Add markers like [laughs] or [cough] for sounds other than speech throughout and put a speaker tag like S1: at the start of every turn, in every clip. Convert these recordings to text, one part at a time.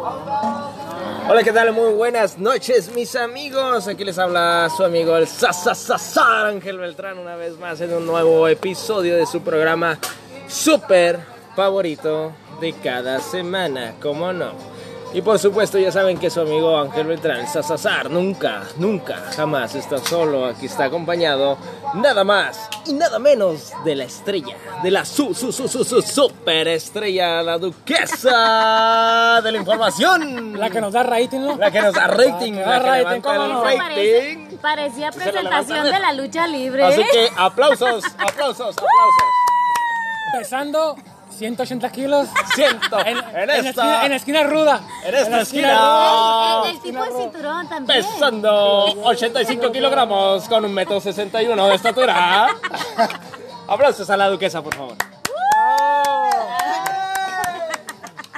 S1: Hola, ¿qué tal? Muy buenas noches, mis amigos. Aquí les habla su amigo el Sasasasar Ángel Beltrán una vez más en un nuevo episodio de su programa súper favorito de cada semana, ¿cómo no? Y por supuesto ya saben que su amigo Ángel Beltrán, el Sasasar, nunca, nunca, jamás está solo. Aquí está acompañado nada más y nada menos de la estrella, de la su, su, su, su, su super estrella, la duquesa de la información.
S2: La que nos da rating, ¿no?
S1: La que nos da rating,
S2: La que
S1: la
S2: da
S1: que
S2: rating,
S1: rating.
S3: parece- parecía presentación de la lucha libre.
S1: Así que aplausos, aplausos, aplausos.
S2: Pesando 180 kilos.
S1: Siento
S2: En,
S1: en
S2: en la esquina,
S1: esta,
S2: en la esquina ruda.
S1: en esta
S2: la
S1: esquina.
S3: el, el tipo de cinturón también.
S1: pesando 85 kilogramos con un metro 61 de estatura. [laughs] Aplausos a la duquesa, por favor.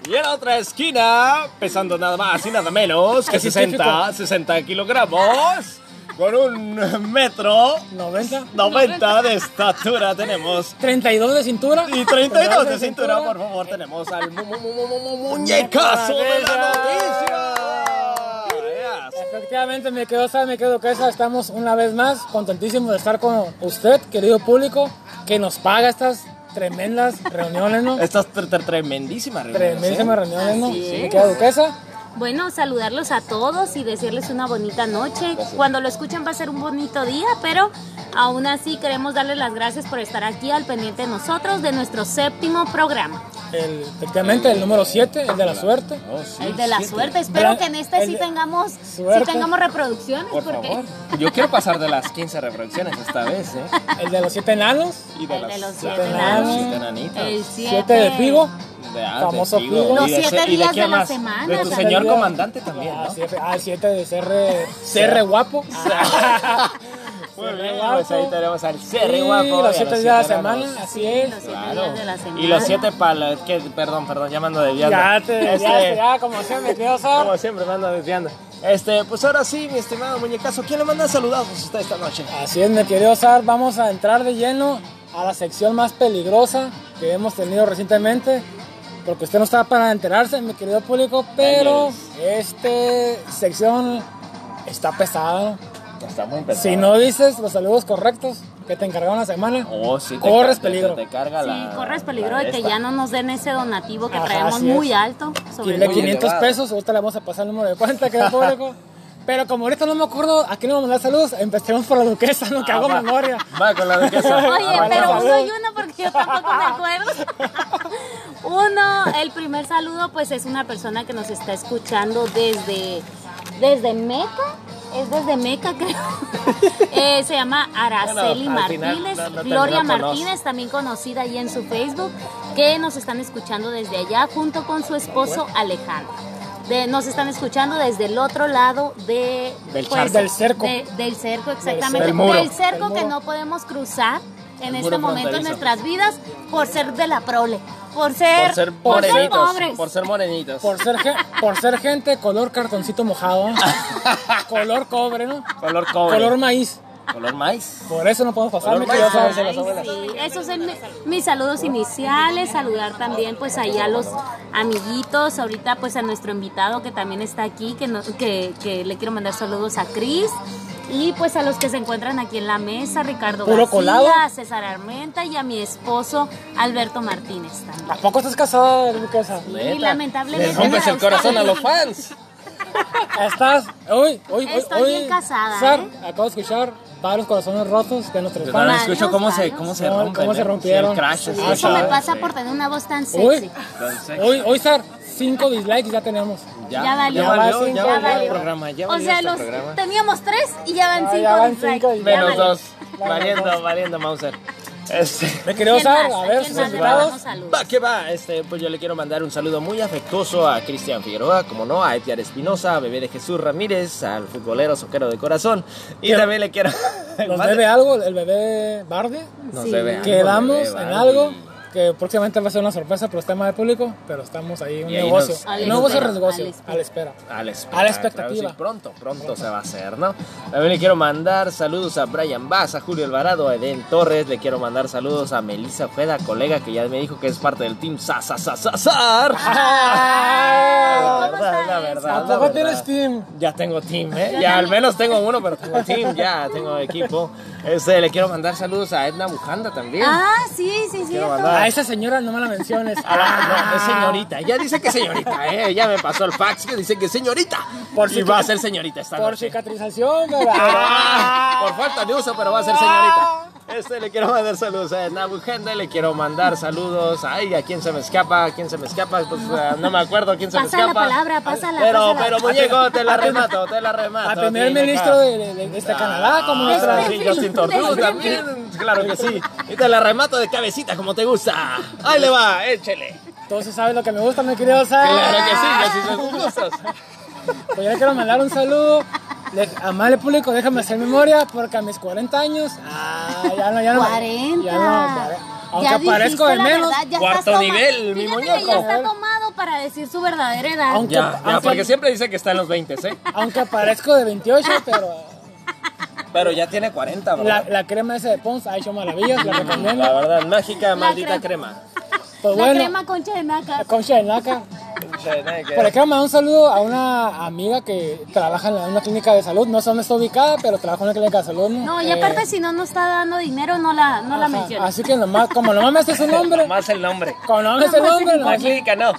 S1: Y en la otra esquina, pesando nada más y nada menos que 60, 60 kilogramos, con un [laughs] metro
S2: 90.
S1: 90 de estatura tenemos.
S2: 32 de cintura.
S1: Y 32 de cintura, por favor, tenemos al mu- mu- mu- mu- mu- muñecazo de la noticia. Yes.
S2: Efectivamente, me quedo, me quedo que esa. Estamos una vez más contentísimos de estar con usted, querido público, que nos paga estas tremendas reuniones, ¿no?
S1: Estas tre- tre- tremendísimas reuniones,
S2: Tremendísimas
S1: ¿eh?
S2: reuniones, ¿no? Me
S3: es.
S2: queda duquesa.
S3: Bueno, saludarlos a todos y decirles una bonita noche. Cuando lo escuchen va a ser un bonito día, pero aún así queremos darles las gracias por estar aquí al pendiente de nosotros de nuestro séptimo programa.
S2: El, efectivamente, el número 7, el de la suerte.
S1: Oh, sí,
S3: el de la
S1: siete.
S3: suerte. Espero que en este sí tengamos, sí tengamos reproducciones.
S1: Por
S3: porque
S1: favor. Yo quiero pasar de las 15 reproducciones esta vez, ¿eh?
S2: El de los 7 enanos.
S1: Y de
S3: El de los
S1: siete
S3: siete
S2: enanos.
S1: siete.
S3: El
S2: 7 de Figo.
S1: De, ah,
S2: famoso
S1: de Figo.
S3: Los
S1: Y de
S3: siete
S1: ese- y
S3: días
S1: quién
S3: de la semana,
S1: De tu. Señor comandante también,
S2: Ah,
S1: ¿no?
S2: siete, ah, 7 de CR, CR guapo. [laughs]
S1: Muy bien,
S2: guapo.
S1: pues ahí tenemos al
S2: Y
S1: guapo.
S2: los 7 días de la semana, así es.
S3: Los siete
S1: Claro.
S3: días de la semana.
S1: Y los siete palos, que, perdón, perdón, ya me ando desviando.
S2: Ya te,
S1: Este,
S2: ya, como siempre.
S1: Como siempre me ando desviando. Este, pues ahora sí, mi estimado muñecazo, ¿quién le manda saludos a usted esta noche?
S2: Así es, mi querido Sar, vamos a entrar de lleno a la sección más peligrosa que hemos tenido recientemente. Porque usted no está para enterarse, mi querido público, pero esta sección está pesada.
S1: Está muy pesado.
S2: Si no dices los saludos correctos que te encargaron la semana,
S1: Oh, sí,
S2: corres
S1: te-
S2: peligro.
S1: Te, carga
S3: Sí,
S1: la.
S3: corres peligro
S1: la
S3: de que ya no nos den ese donativo que
S2: Ajá,
S3: traemos
S2: es.
S3: muy alto. Sobre
S2: de
S1: muy
S2: 500
S1: elevado.
S2: pesos, ahorita le vamos a pasar el número de cuenta, querido [laughs] público. Pero como ahorita no me acuerdo a quién le vamos a mandar saludos, empecemos por la duquesa, no que
S1: Ah,
S2: hago
S1: va.
S2: memoria.
S1: Va con la duquesa. [laughs]
S3: Oye,
S1: Ah,
S3: pero uno y uno porque yo tampoco me acuerdo. [laughs] Uno, el primer saludo pues es una persona que nos está escuchando desde, desde Meca. Es desde Meca, creo. [laughs] Eh, se llama Araceli
S1: Bueno, al final
S3: Martínez.
S1: no- no
S3: Gloria Martínez, también conocida ahí en su Facebook, que nos están escuchando desde allá junto con su esposo Alejandro. De- nos están escuchando desde el otro lado de,
S1: Del
S3: pues.
S2: Del cerco.
S3: de- del cerco, exactamente.
S1: Del muro.
S3: Del cerco
S2: Del
S3: que no podemos cruzar en este momento en nuestras vidas por ser de la prole, por ser,
S1: Por ser
S3: por ser pobres.
S1: Por ser morenitos.
S2: Por ser, gen- por ser gente color cartoncito mojado, [laughs] color cobre, ¿no?
S1: Color cobre.
S2: Color maíz.
S1: Color maíz.
S2: Por eso no podemos pasar,
S3: sí, esos son mi- mis saludos iniciales, saludar también pues ahí a los amiguitos, ahorita pues a nuestro invitado que también está aquí, que, no- que, que le quiero mandar saludos a Cris y pues a los que se encuentran aquí en la mesa, Ricardo
S2: Puro
S3: García,
S2: colado.
S3: a César Armenta y a mi esposo Alberto Martínez también.
S2: ¿Tampoco estás casada?
S3: Y
S1: Neta.
S3: lamentablemente
S1: rompes el corazón a los fans.
S2: Estás, hoy, hoy, hoy,
S3: Estoy
S2: hoy,
S3: bien casada,
S2: Sar,
S3: ¿eh?
S2: acabo de escuchar varios corazones rotos de nuestros
S1: Yo
S2: fans.
S1: también escucho cómo se, cómo se rompen.
S2: Cómo se
S1: ¿eh?
S2: rompieron.
S1: Sí, el
S3: Eso me pasa por tener una voz tan sexy.
S2: Hoy, hoy, hoy, Sar, cinco dislikes ya tenemos.
S3: Ya valió.
S1: Ya valió,
S2: Ya
S1: ya
S2: valió.
S1: valió el programa. Ya
S3: o
S1: valió
S3: sea,
S1: este
S3: los
S1: programa.
S3: teníamos tres y ya van
S2: Ah,
S3: cinco
S2: ya van
S3: dislikes.
S2: cinco
S3: Ya
S1: Menos
S3: valió.
S1: dos. Valiendo, valiendo, Mauser. Este.
S2: Me querido
S3: ¿Quién
S2: Sar,
S3: más?
S2: a
S3: ¿A
S2: ver sus invitados.
S1: Va que va, este, pues yo le quiero mandar un saludo muy afectuoso a Cristian Figueroa, como no, a Etiar Espinosa, a Bebé de Jesús Ramírez, al futbolero soquero de corazón. Y
S2: ¿Qué?
S1: también le quiero. [laughs]
S2: ¿Nos debe algo el bebé Bardi?
S1: Nos
S3: Sí.
S1: debe algo,
S2: ¿Quedamos
S1: bebé,
S2: en algo? Que próximamente va a ser una sorpresa para los temas de público, pero estamos ahí, un
S1: Y ahí
S2: negocio.
S1: nos-
S3: Al
S2: un negocio
S3: espera,
S2: negocio,
S3: al espera.
S2: a la espera.
S1: A la, espera,
S2: A la expectativa.
S1: claro, sí, pronto, pronto se va a hacer, ¿no? También le quiero mandar saludos a Brian Bass, a Julio Alvarado, a Eden Torres. Le quiero mandar saludos a Melissa Ojeda, colega que ya me dijo que es parte del team Sasasasar. La
S3: ¿Cómo
S1: verdad, la verdad.
S2: tienes team?
S1: Ya tengo team, ¿eh? Ya al menos tengo uno, pero tengo team, ya tengo equipo. Este, le quiero mandar saludos a Edna Bujanda también.
S3: Ah, sí, sí, sí.
S1: Quiero mandar-
S2: A esa señora no me la menciones.
S1: A la- [laughs] no, es señorita. Ya dice que es señorita, ¿eh? Ya me pasó el fax que dice que es señorita.
S2: Por
S1: y
S2: si-
S1: va a ser señorita esta
S2: Por
S1: noche.
S2: cicatrización, ¿verdad?
S1: Ah, por falta de uso, pero va a ser señorita. Este le quiero mandar saludos a Nabu Gente, le quiero mandar saludos. Ay, ¿a quién se me escapa? ¿A quién se me escapa? Pues eh, no me acuerdo a quién se
S3: Pasa
S1: me
S3: la
S1: escapa.
S3: palabra, pásala,
S1: Pero,
S3: pásala.
S1: pero muñeco, te la remato, te la remato.
S2: Al primer ministro de, de- de este Canadá, como
S1: Ah,
S2: nuestra.
S1: sí, Justin Trudeau también, claro que sí. Y te la remato de cabecita como te gusta. Ahí le va, échele.
S2: Entonces sabes lo que me gusta, mi querido Sam.
S1: Claro que sí, que así son sus gustos.
S2: Pues yo le quiero mandar un saludo. Le- Amable público, déjame hacer memoria porque a mis 40 años. Ah, ya no, ya no.
S3: 40.
S2: Ya no, Aunque
S3: Ya
S2: parezco de menos.
S3: verdad,
S1: Cuarto nivel, mi
S3: Fíjate que
S1: muñeco.
S3: ya está tomado para decir su verdadera edad.
S2: Aunque,
S1: Ya, ya,
S2: aunque-
S1: porque siempre dice que está en los 20, ¿eh?
S2: aunque parezco de 28, pero
S1: Pero ya tiene 40, bro.
S2: la, la crema esa de Pons ha hecho maravillas, la recomiendo.
S1: La verdad, mágica, maldita
S3: crema.
S1: crema.
S2: Pues
S3: la
S2: bueno,
S3: crema concha de naca. [laughs]
S2: concha de naca. Por acá mandar un saludo a una amiga que trabaja en una clínica de salud. No sé dónde está ubicada, pero trabaja en una clínica de salud.
S3: No, y
S2: Eh,
S3: aparte si no nos está dando dinero, no la, no la
S2: ajá,
S3: menciones.
S2: Así que nomás, como nomás me hace su nombre, [laughs]
S1: Más el nombre.
S2: como nomás me hace el nombre,
S1: La
S2: nomás-
S1: clínica no.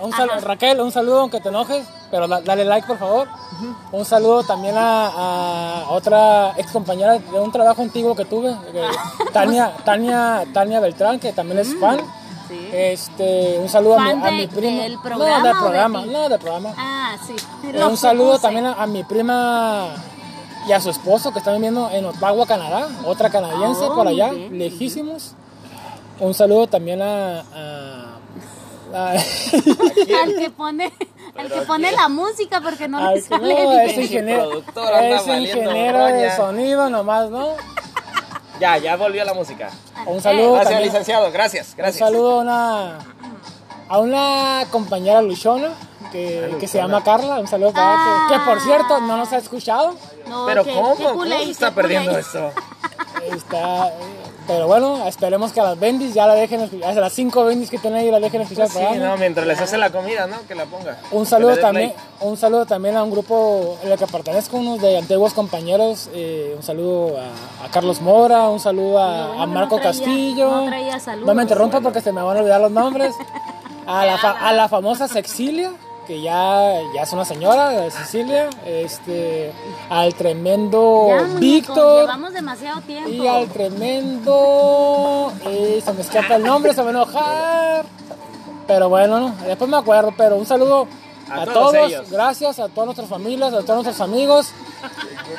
S2: Un saludo, Raquel, un saludo aunque te enojes, pero da- dale like por favor. Un saludo también a, a otra ex compañera de un trabajo antiguo que tuve, eh, [laughs] Tania, Tania, Tania Beltrán, que también es fan.
S3: Sí.
S2: Este, un saludo a
S3: ¿Fan
S2: mi, a
S3: de-
S2: mi prima.
S3: del
S2: no,
S3: programa
S2: del
S3: o de
S2: programa,
S3: ti?
S2: no, del programa.
S3: Ah, sí.
S2: Eh, un saludo también a, a mi prima y a su esposo que están viviendo en Ottawa, Canadá, otra canadiense
S3: Oh,
S2: por allá,
S3: bien.
S2: lejísimos. Un saludo también a- a- a [laughs]
S3: Al que [laughs] pone, al que pone la música porque no le sale
S2: no,
S3: bien.
S2: es ingeniero, es ingeniero de sonido nomás, ¿no?
S1: Ya, ya volvió la música.
S2: Un saludo
S1: Gracias,
S2: también,
S1: licenciado. Gracias,
S2: un
S1: gracias.
S2: saludo a una, a una compañera luchona que, que se llama Carla, un saludo para ella, que, que por cierto no nos ha escuchado,
S3: No,
S1: Pero
S3: que-
S1: ¿cómo?
S3: que
S1: ¿Cómo se está perdiendo esto?
S2: está, eh, pero bueno, esperemos que a las bendis ya la dejen a las cinco bendis que tienen ahí la dejen escuchar el
S1: Sí, no, mientras les hace la comida, ¿no? Que la ponga.
S2: Un saludo también,
S1: play.
S2: un saludo también a un grupo en el que pertenezco, unos de antiguos compañeros. eh, un saludo a, a Carlos Mora, un saludo a,
S3: bueno
S2: a Marco
S3: no traía-
S2: Castillo.
S3: no saludos.
S2: No me interrumpa porque se me van a olvidar los nombres. A la, fa- a la famosa Sexilia, que ya, ya es una señora de Sicilia. Este, al tremendo
S3: Ya,
S2: Víctor.
S3: Llevamos demasiado tiempo.
S2: Y al tremendo. eh, se me escapa el nombre, se va a enojar. Pero bueno, no, después me acuerdo. Pero un saludo
S1: A
S2: a,
S1: todos.
S2: Gracias a todas nuestras familias, a todos nuestros amigos.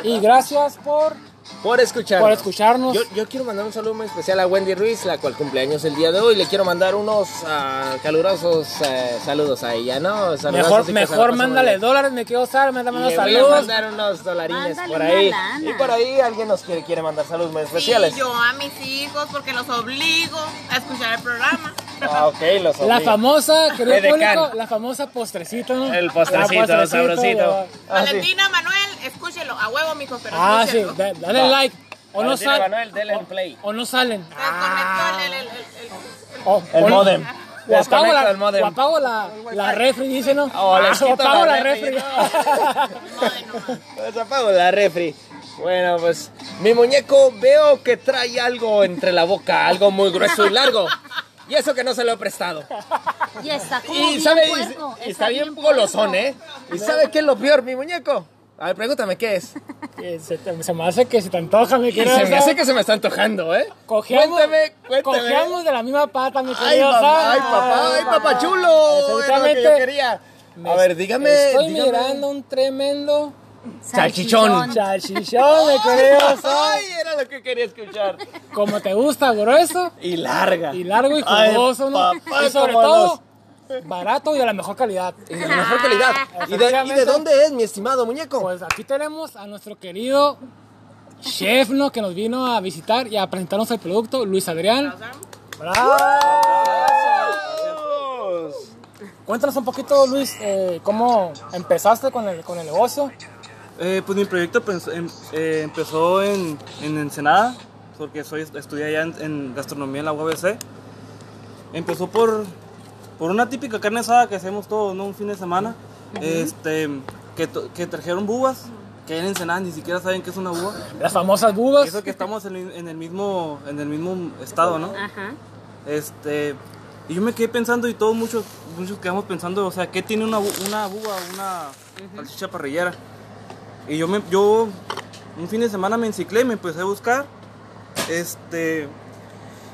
S2: Y gracias por,
S1: Por escuchar.
S2: por escucharnos.
S1: Yo, yo quiero mandar un saludo muy especial a Wendy Ruiz, la cual cumpleaños el día de hoy. Le quiero mandar unos ah, calurosos eh, saludos a ella, ¿no?
S2: Mejor mejor mándale dólares, me quiero usar, me mandando
S1: le voy a
S2: saludos.
S1: mandar unos dolarines
S3: Mándale
S1: por ahí. Y por ahí alguien nos quiere, quiere mandar saludos muy especiales.
S4: Y yo a mis hijos porque los obligo a escuchar el programa.
S1: Ah, ok, los
S2: La
S1: obligo.
S2: famosa, querido
S1: Edecán.
S2: público, la famosa postrecito, ¿no?
S1: El postrecito,
S2: La
S1: sabrosito. Ah, sí.
S4: Valentina Manuel, escúchelo, a huevo, mijo, pero
S2: Ah, sí,
S4: escúchelo.
S2: da- dale
S1: Va.
S2: like. O no,
S1: Valentina
S2: sal-
S1: Manuel, play.
S2: o no salen.
S4: Desconectó el, el, el, el-
S2: O-
S1: El
S2: o-
S1: modem.
S2: O apago,
S1: Desconecta
S2: la,
S1: el modem.
S2: o apago la, la refri, dice, ¿no?
S1: O les
S2: Ah,
S1: quito
S2: apago
S1: la
S2: la
S1: refri,
S2: refri.
S1: Pues apago la refri. Bueno, pues mi muñeco veo que trae algo entre la boca, algo muy grueso y largo. Y eso que no se lo he prestado. [laughs]
S3: Y está como
S1: Y
S3: bien
S1: sabe,
S3: puerco,
S1: y está bien golosón, ¿eh? ¿Y sabe qué es lo peor, mi muñeco? A ver, pregúntame qué es.
S2: Se, te- se me hace que se te antoja, mi
S1: Y
S2: querido.
S1: se me hace que se me está antojando, ¿eh?
S2: Cojeamos,
S1: Cuéntame, cuéntame.
S2: de la misma pata, mi
S1: Ay,
S2: querido.
S1: papá,
S2: Sam.
S1: ay, papá, ay, papá chulo. Era lo que yo
S2: Exactamente.
S1: quería. A ver, dígame.
S2: Estoy
S1: dígame.
S2: mirando un tremendo
S1: Salchichón.
S2: salchichón, mi querido. Sam.
S1: Ay, era lo que quería escuchar.
S2: Como te gusta, grueso
S1: Y larga.
S2: y largo y jugoso, ¿no?
S1: papá,
S2: y sobre todo, barato y de la mejor calidad.
S1: Y de la mejor calidad. ¿Y de, ¿Y de dónde es, mi estimado muñeco?
S2: Pues aquí tenemos a nuestro querido chef, ¿no? Que nos vino a visitar y a presentarnos el producto, Luis Adrián. ¡Bravo! Cuéntanos un poquito, Luis, eh, cómo empezaste con el, con el negocio.
S5: Eh, pues mi proyecto pens- em- eh, empezó en, en Ensenada, porque soy, estudié allá en, en gastronomía en la UABC. Empezó por, por una típica carne asada que hacemos todos, ¿no? Un fin de semana. este, que, que trajeron bubas, que en Ensenada ni siquiera saben qué es una buba.
S2: Las famosas bubas.
S5: Eso que estamos en, el- en el mismo, en el mismo estado, ¿no?
S3: Ajá.
S5: Este, y yo me quedé pensando y todos muchos, muchos quedamos pensando, o sea, ¿qué tiene una, una buba, una salchicha parrillera? Y yo, me, yo un fin de semana me enciclé y me empecé a buscar, este,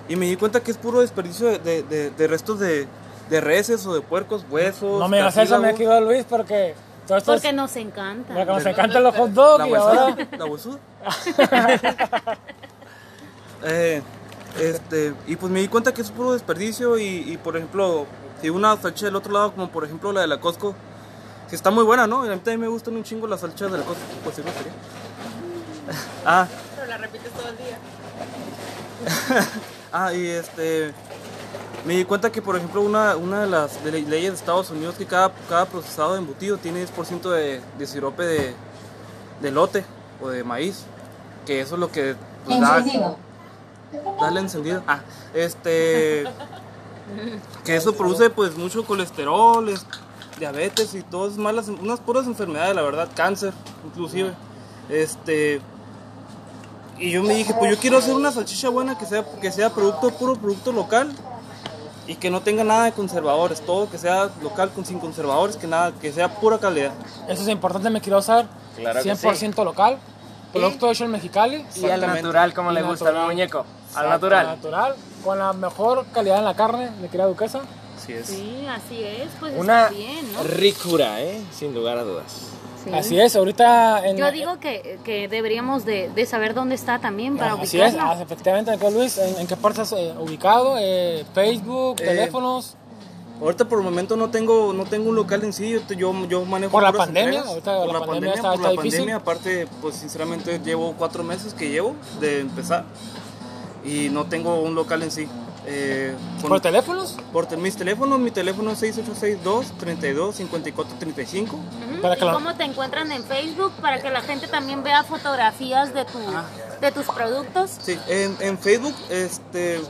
S5: y me di cuenta que es puro desperdicio de, de- de- de restos de, de reses o de puercos, huesos.
S2: No me digas eso, me quedó Luis, porque todo esto es-
S3: Porque nos encanta.
S2: porque nos encantan los hot dogs
S5: La
S2: y ahora...
S5: huesuda, la huesuda. [laughs] Eh, este, y pues me di cuenta que es puro desperdicio y, y, por ejemplo, si una salchicha del otro lado, como por ejemplo la de la Costco, si está muy buena, ¿no? Y a mí también me gustan un chingo las salchichas de la Costco, pues sí, no sería. [laughs] Ah,
S4: Pero la repites todo el día. [laughs]
S5: ah, y este, me di cuenta que por ejemplo una, una de las de leyes de Estados Unidos que cada, cada procesado de embutido tiene 10% de, de sirope de, de lote o de maíz, que eso es lo que pues, da, Dale encendido. Ah, este. Que eso produce pues mucho colesterol, es- diabetes y todas malas, unas puras enfermedades, la verdad, cáncer, inclusive. Este. Y yo me dije, pues yo quiero hacer una salchicha buena que sea, que sea producto, puro producto local y que no tenga nada de conservadores, todo que sea local con sin conservadores, que nada, que sea pura calidad.
S2: Eso es importante, me quiero usar.
S1: Claro que
S2: 100% local. Producto hecho en Mexicali.
S1: Y al natural, como
S2: Y
S1: le gusta al muñeco. Al natural.
S2: natural. Con la mejor calidad en la carne, mi querida duquesa.
S5: Así es.
S3: Sí, así es. Pues
S1: Una
S3: está bien, ¿no?
S1: ricura, ¿eh? Sin lugar a dudas.
S3: Sí.
S2: Así es, ahorita en
S3: Yo digo que, que deberíamos de, de saber dónde está también para
S2: Así es,
S3: ubicarla.
S2: ah, efectivamente, Luis, ¿en, en qué parte estás eh, ubicado? Eh, Facebook,
S5: Eh,
S2: teléfonos,
S5: Ahorita por el momento no tengo, no tengo un local en sí, yo, yo, manejo
S2: ¿Por la pandemia? Ahorita
S5: por
S2: la
S5: la
S2: pandemia
S5: pandemia,
S2: está-
S5: por
S2: está
S5: la
S2: difícil.
S5: pandemia, aparte, pues sinceramente llevo cuatro meses que llevo de empezar y no tengo un local en sí. Eh, con-
S2: por teléfonos,
S5: por te- mis teléfonos, mi teléfono es 6862 32 54 35.
S3: Ujú.
S2: para
S3: ¿Y
S2: la-
S3: cómo te encuentran en Facebook para que la gente también vea fotografías de, tu, de tus productos?
S5: Sí, en, en Facebook este,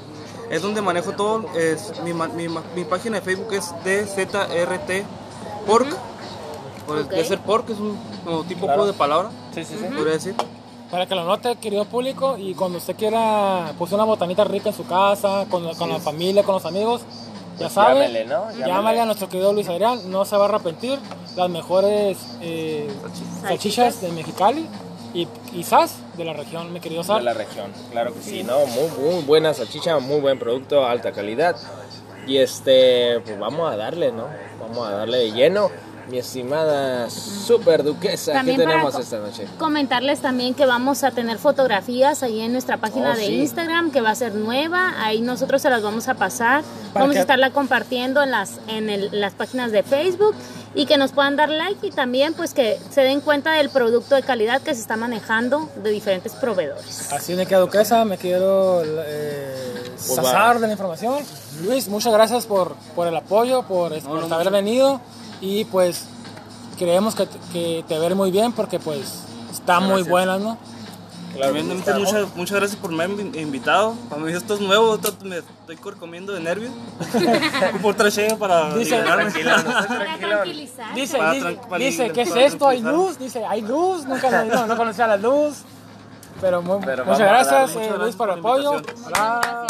S5: es donde manejo todo. Es, mi, mi, mi página de Facebook es DZRT Pork.
S3: Ok.
S5: De ser pork es un como tipo
S1: Claro.
S5: juego de palabra,
S1: Sí, sí, sí.
S5: podría decir.
S2: Para que lo note, querido público, y cuando usted quiera pues una botanita rica en su casa, con, la- con la familia, con los amigos, ya sabe,
S1: llámele, ¿no?
S2: llámale.
S1: Llámele.
S2: a nuestro querido Luis Adrián, no se va a arrepentir, las mejores eh, salchichas de Mexicali y quizás de la región, mi querido
S1: De
S2: Sar.
S1: la región, claro que sí, ¿no? Muy, muy buena salchicha, muy buen producto, alta calidad. Y este, pues vamos a darle, ¿no? Vamos a darle de lleno. Mi estimada super duquesa, ¿qué
S3: También
S1: tenemos esta noche?
S3: Comentarles también que vamos a tener fotografías ahí en nuestra página
S1: Oh,
S3: de
S1: sí.
S3: Instagram que va a ser nueva. Ahí nosotros se las vamos a pasar.
S2: Para
S3: Vamos
S2: que-
S3: a estarla compartiendo en las en el- las páginas de Facebook y que nos puedan dar like y también pues que se den cuenta del producto de calidad que se está manejando de diferentes proveedores.
S2: Así me quedo duquesa, me quiero eh,
S1: Pues
S2: sazar
S1: va.
S2: de la información. Luis, muchas gracias por, por el apoyo, por, por
S5: no,
S2: haber
S5: mucho.
S2: venido y pues creemos que, que te ver muy bien porque pues está muy
S5: Gracias.
S2: buena, ¿no?
S1: Claro está.
S5: muchas, muchas gracias por me haber invi- invitado. Para mí esto es nuevo, esto me estoy comiendo de nervios. [laughs] por tracheo para
S2: Dice-
S5: liberarme.
S3: Para tranquilizar.
S2: Dice,
S5: Para
S2: dice, ¿qué es esto? ¿Hay luz? Dice, ¿hay luz? Nunca no, no, no conocía la luz. Pero, muy-
S1: Pero
S2: muchas gracias, eh,
S5: Muchas
S2: Luis,
S5: gracias
S2: por el apoyo. Hola.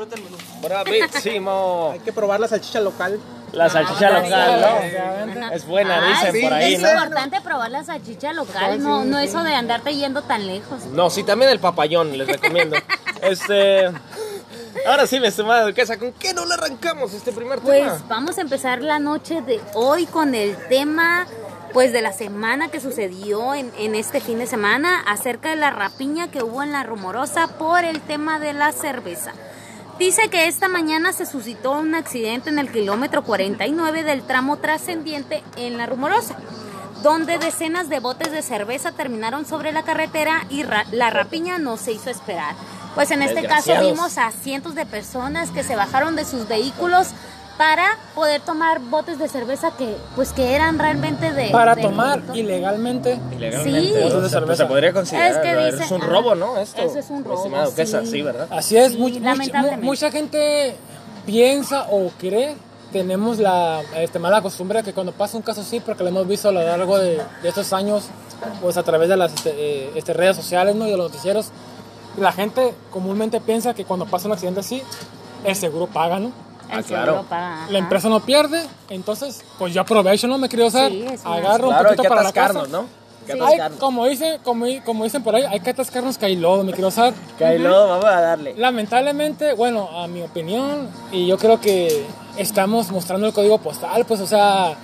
S5: Menú.
S1: Bravísimo.
S6: Hay que probar la salchicha local.
S1: La salchicha
S3: Ah,
S1: local,
S2: Efectivamente.
S1: ¿no? Es buena, dicen
S3: sí,
S1: por ahí,
S3: es
S1: ¿no?
S3: importante probar la salchicha local, no, no eso de andarte yendo tan lejos.
S1: No, sí, también el papayón, les recomiendo. [laughs] este. Ahora sí, mi estimada duquesa, ¿con qué no le arrancamos este primer
S3: Pues
S1: tema?
S3: vamos a empezar la noche de hoy con el tema pues de la semana que sucedió en, en este fin de semana acerca de la rapiña que hubo en la rumorosa por el tema de la cerveza. Dice que esta mañana se suscitó un accidente en el kilómetro 49 del tramo trascendiente en la rumorosa donde decenas de botes de cerveza terminaron sobre la carretera y ra- la rapiña no se hizo esperar. pues en este caso vimos a cientos de personas que se bajaron de sus vehículos para poder tomar botes de cerveza que pues que eran realmente de
S2: Para
S3: de-
S2: tomar ilegalmente.
S1: Ilegalmente.
S3: Sí.
S1: o sea,
S2: Botes de
S1: pues,
S2: cerveza.
S1: se podría considerar.
S3: Es que
S1: es un robo, ¿no? Esto,
S3: Eso es un robo,
S1: estimado Quesa,
S3: sí.
S1: sí, ¿verdad?
S2: Así es,
S3: Sí,
S2: mucha gente piensa o cree, tenemos la este, mala costumbre que cuando pasa un caso así, porque lo hemos visto a lo largo de, de estos años, pues a través de las este, eh, este, redes sociales ¿no? y de los noticieros, la gente comúnmente piensa que cuando pasa un accidente así, el seguro paga, ¿no?
S3: El
S1: Ah, claro.
S3: seguro paga, ajá.
S2: La empresa no pierde, entonces pues yo aprovecho, ¿no? Me quiero usar,
S3: Sí,
S2: agarro
S1: Claro,
S2: un
S1: hay
S2: poquito
S1: que
S2: para la casa.
S1: ¿no? Hay que
S3: Sí.
S2: Ay,
S1: atascarnos.
S2: como, dicen, como, como dicen por ahí, hay que atascarnos que hay lodo, me quiero usar.
S1: Kylo, vamos a darle.
S2: Lamentablemente, bueno, a mi opinión, y yo creo que estamos mostrando el código postal, pues, o sea,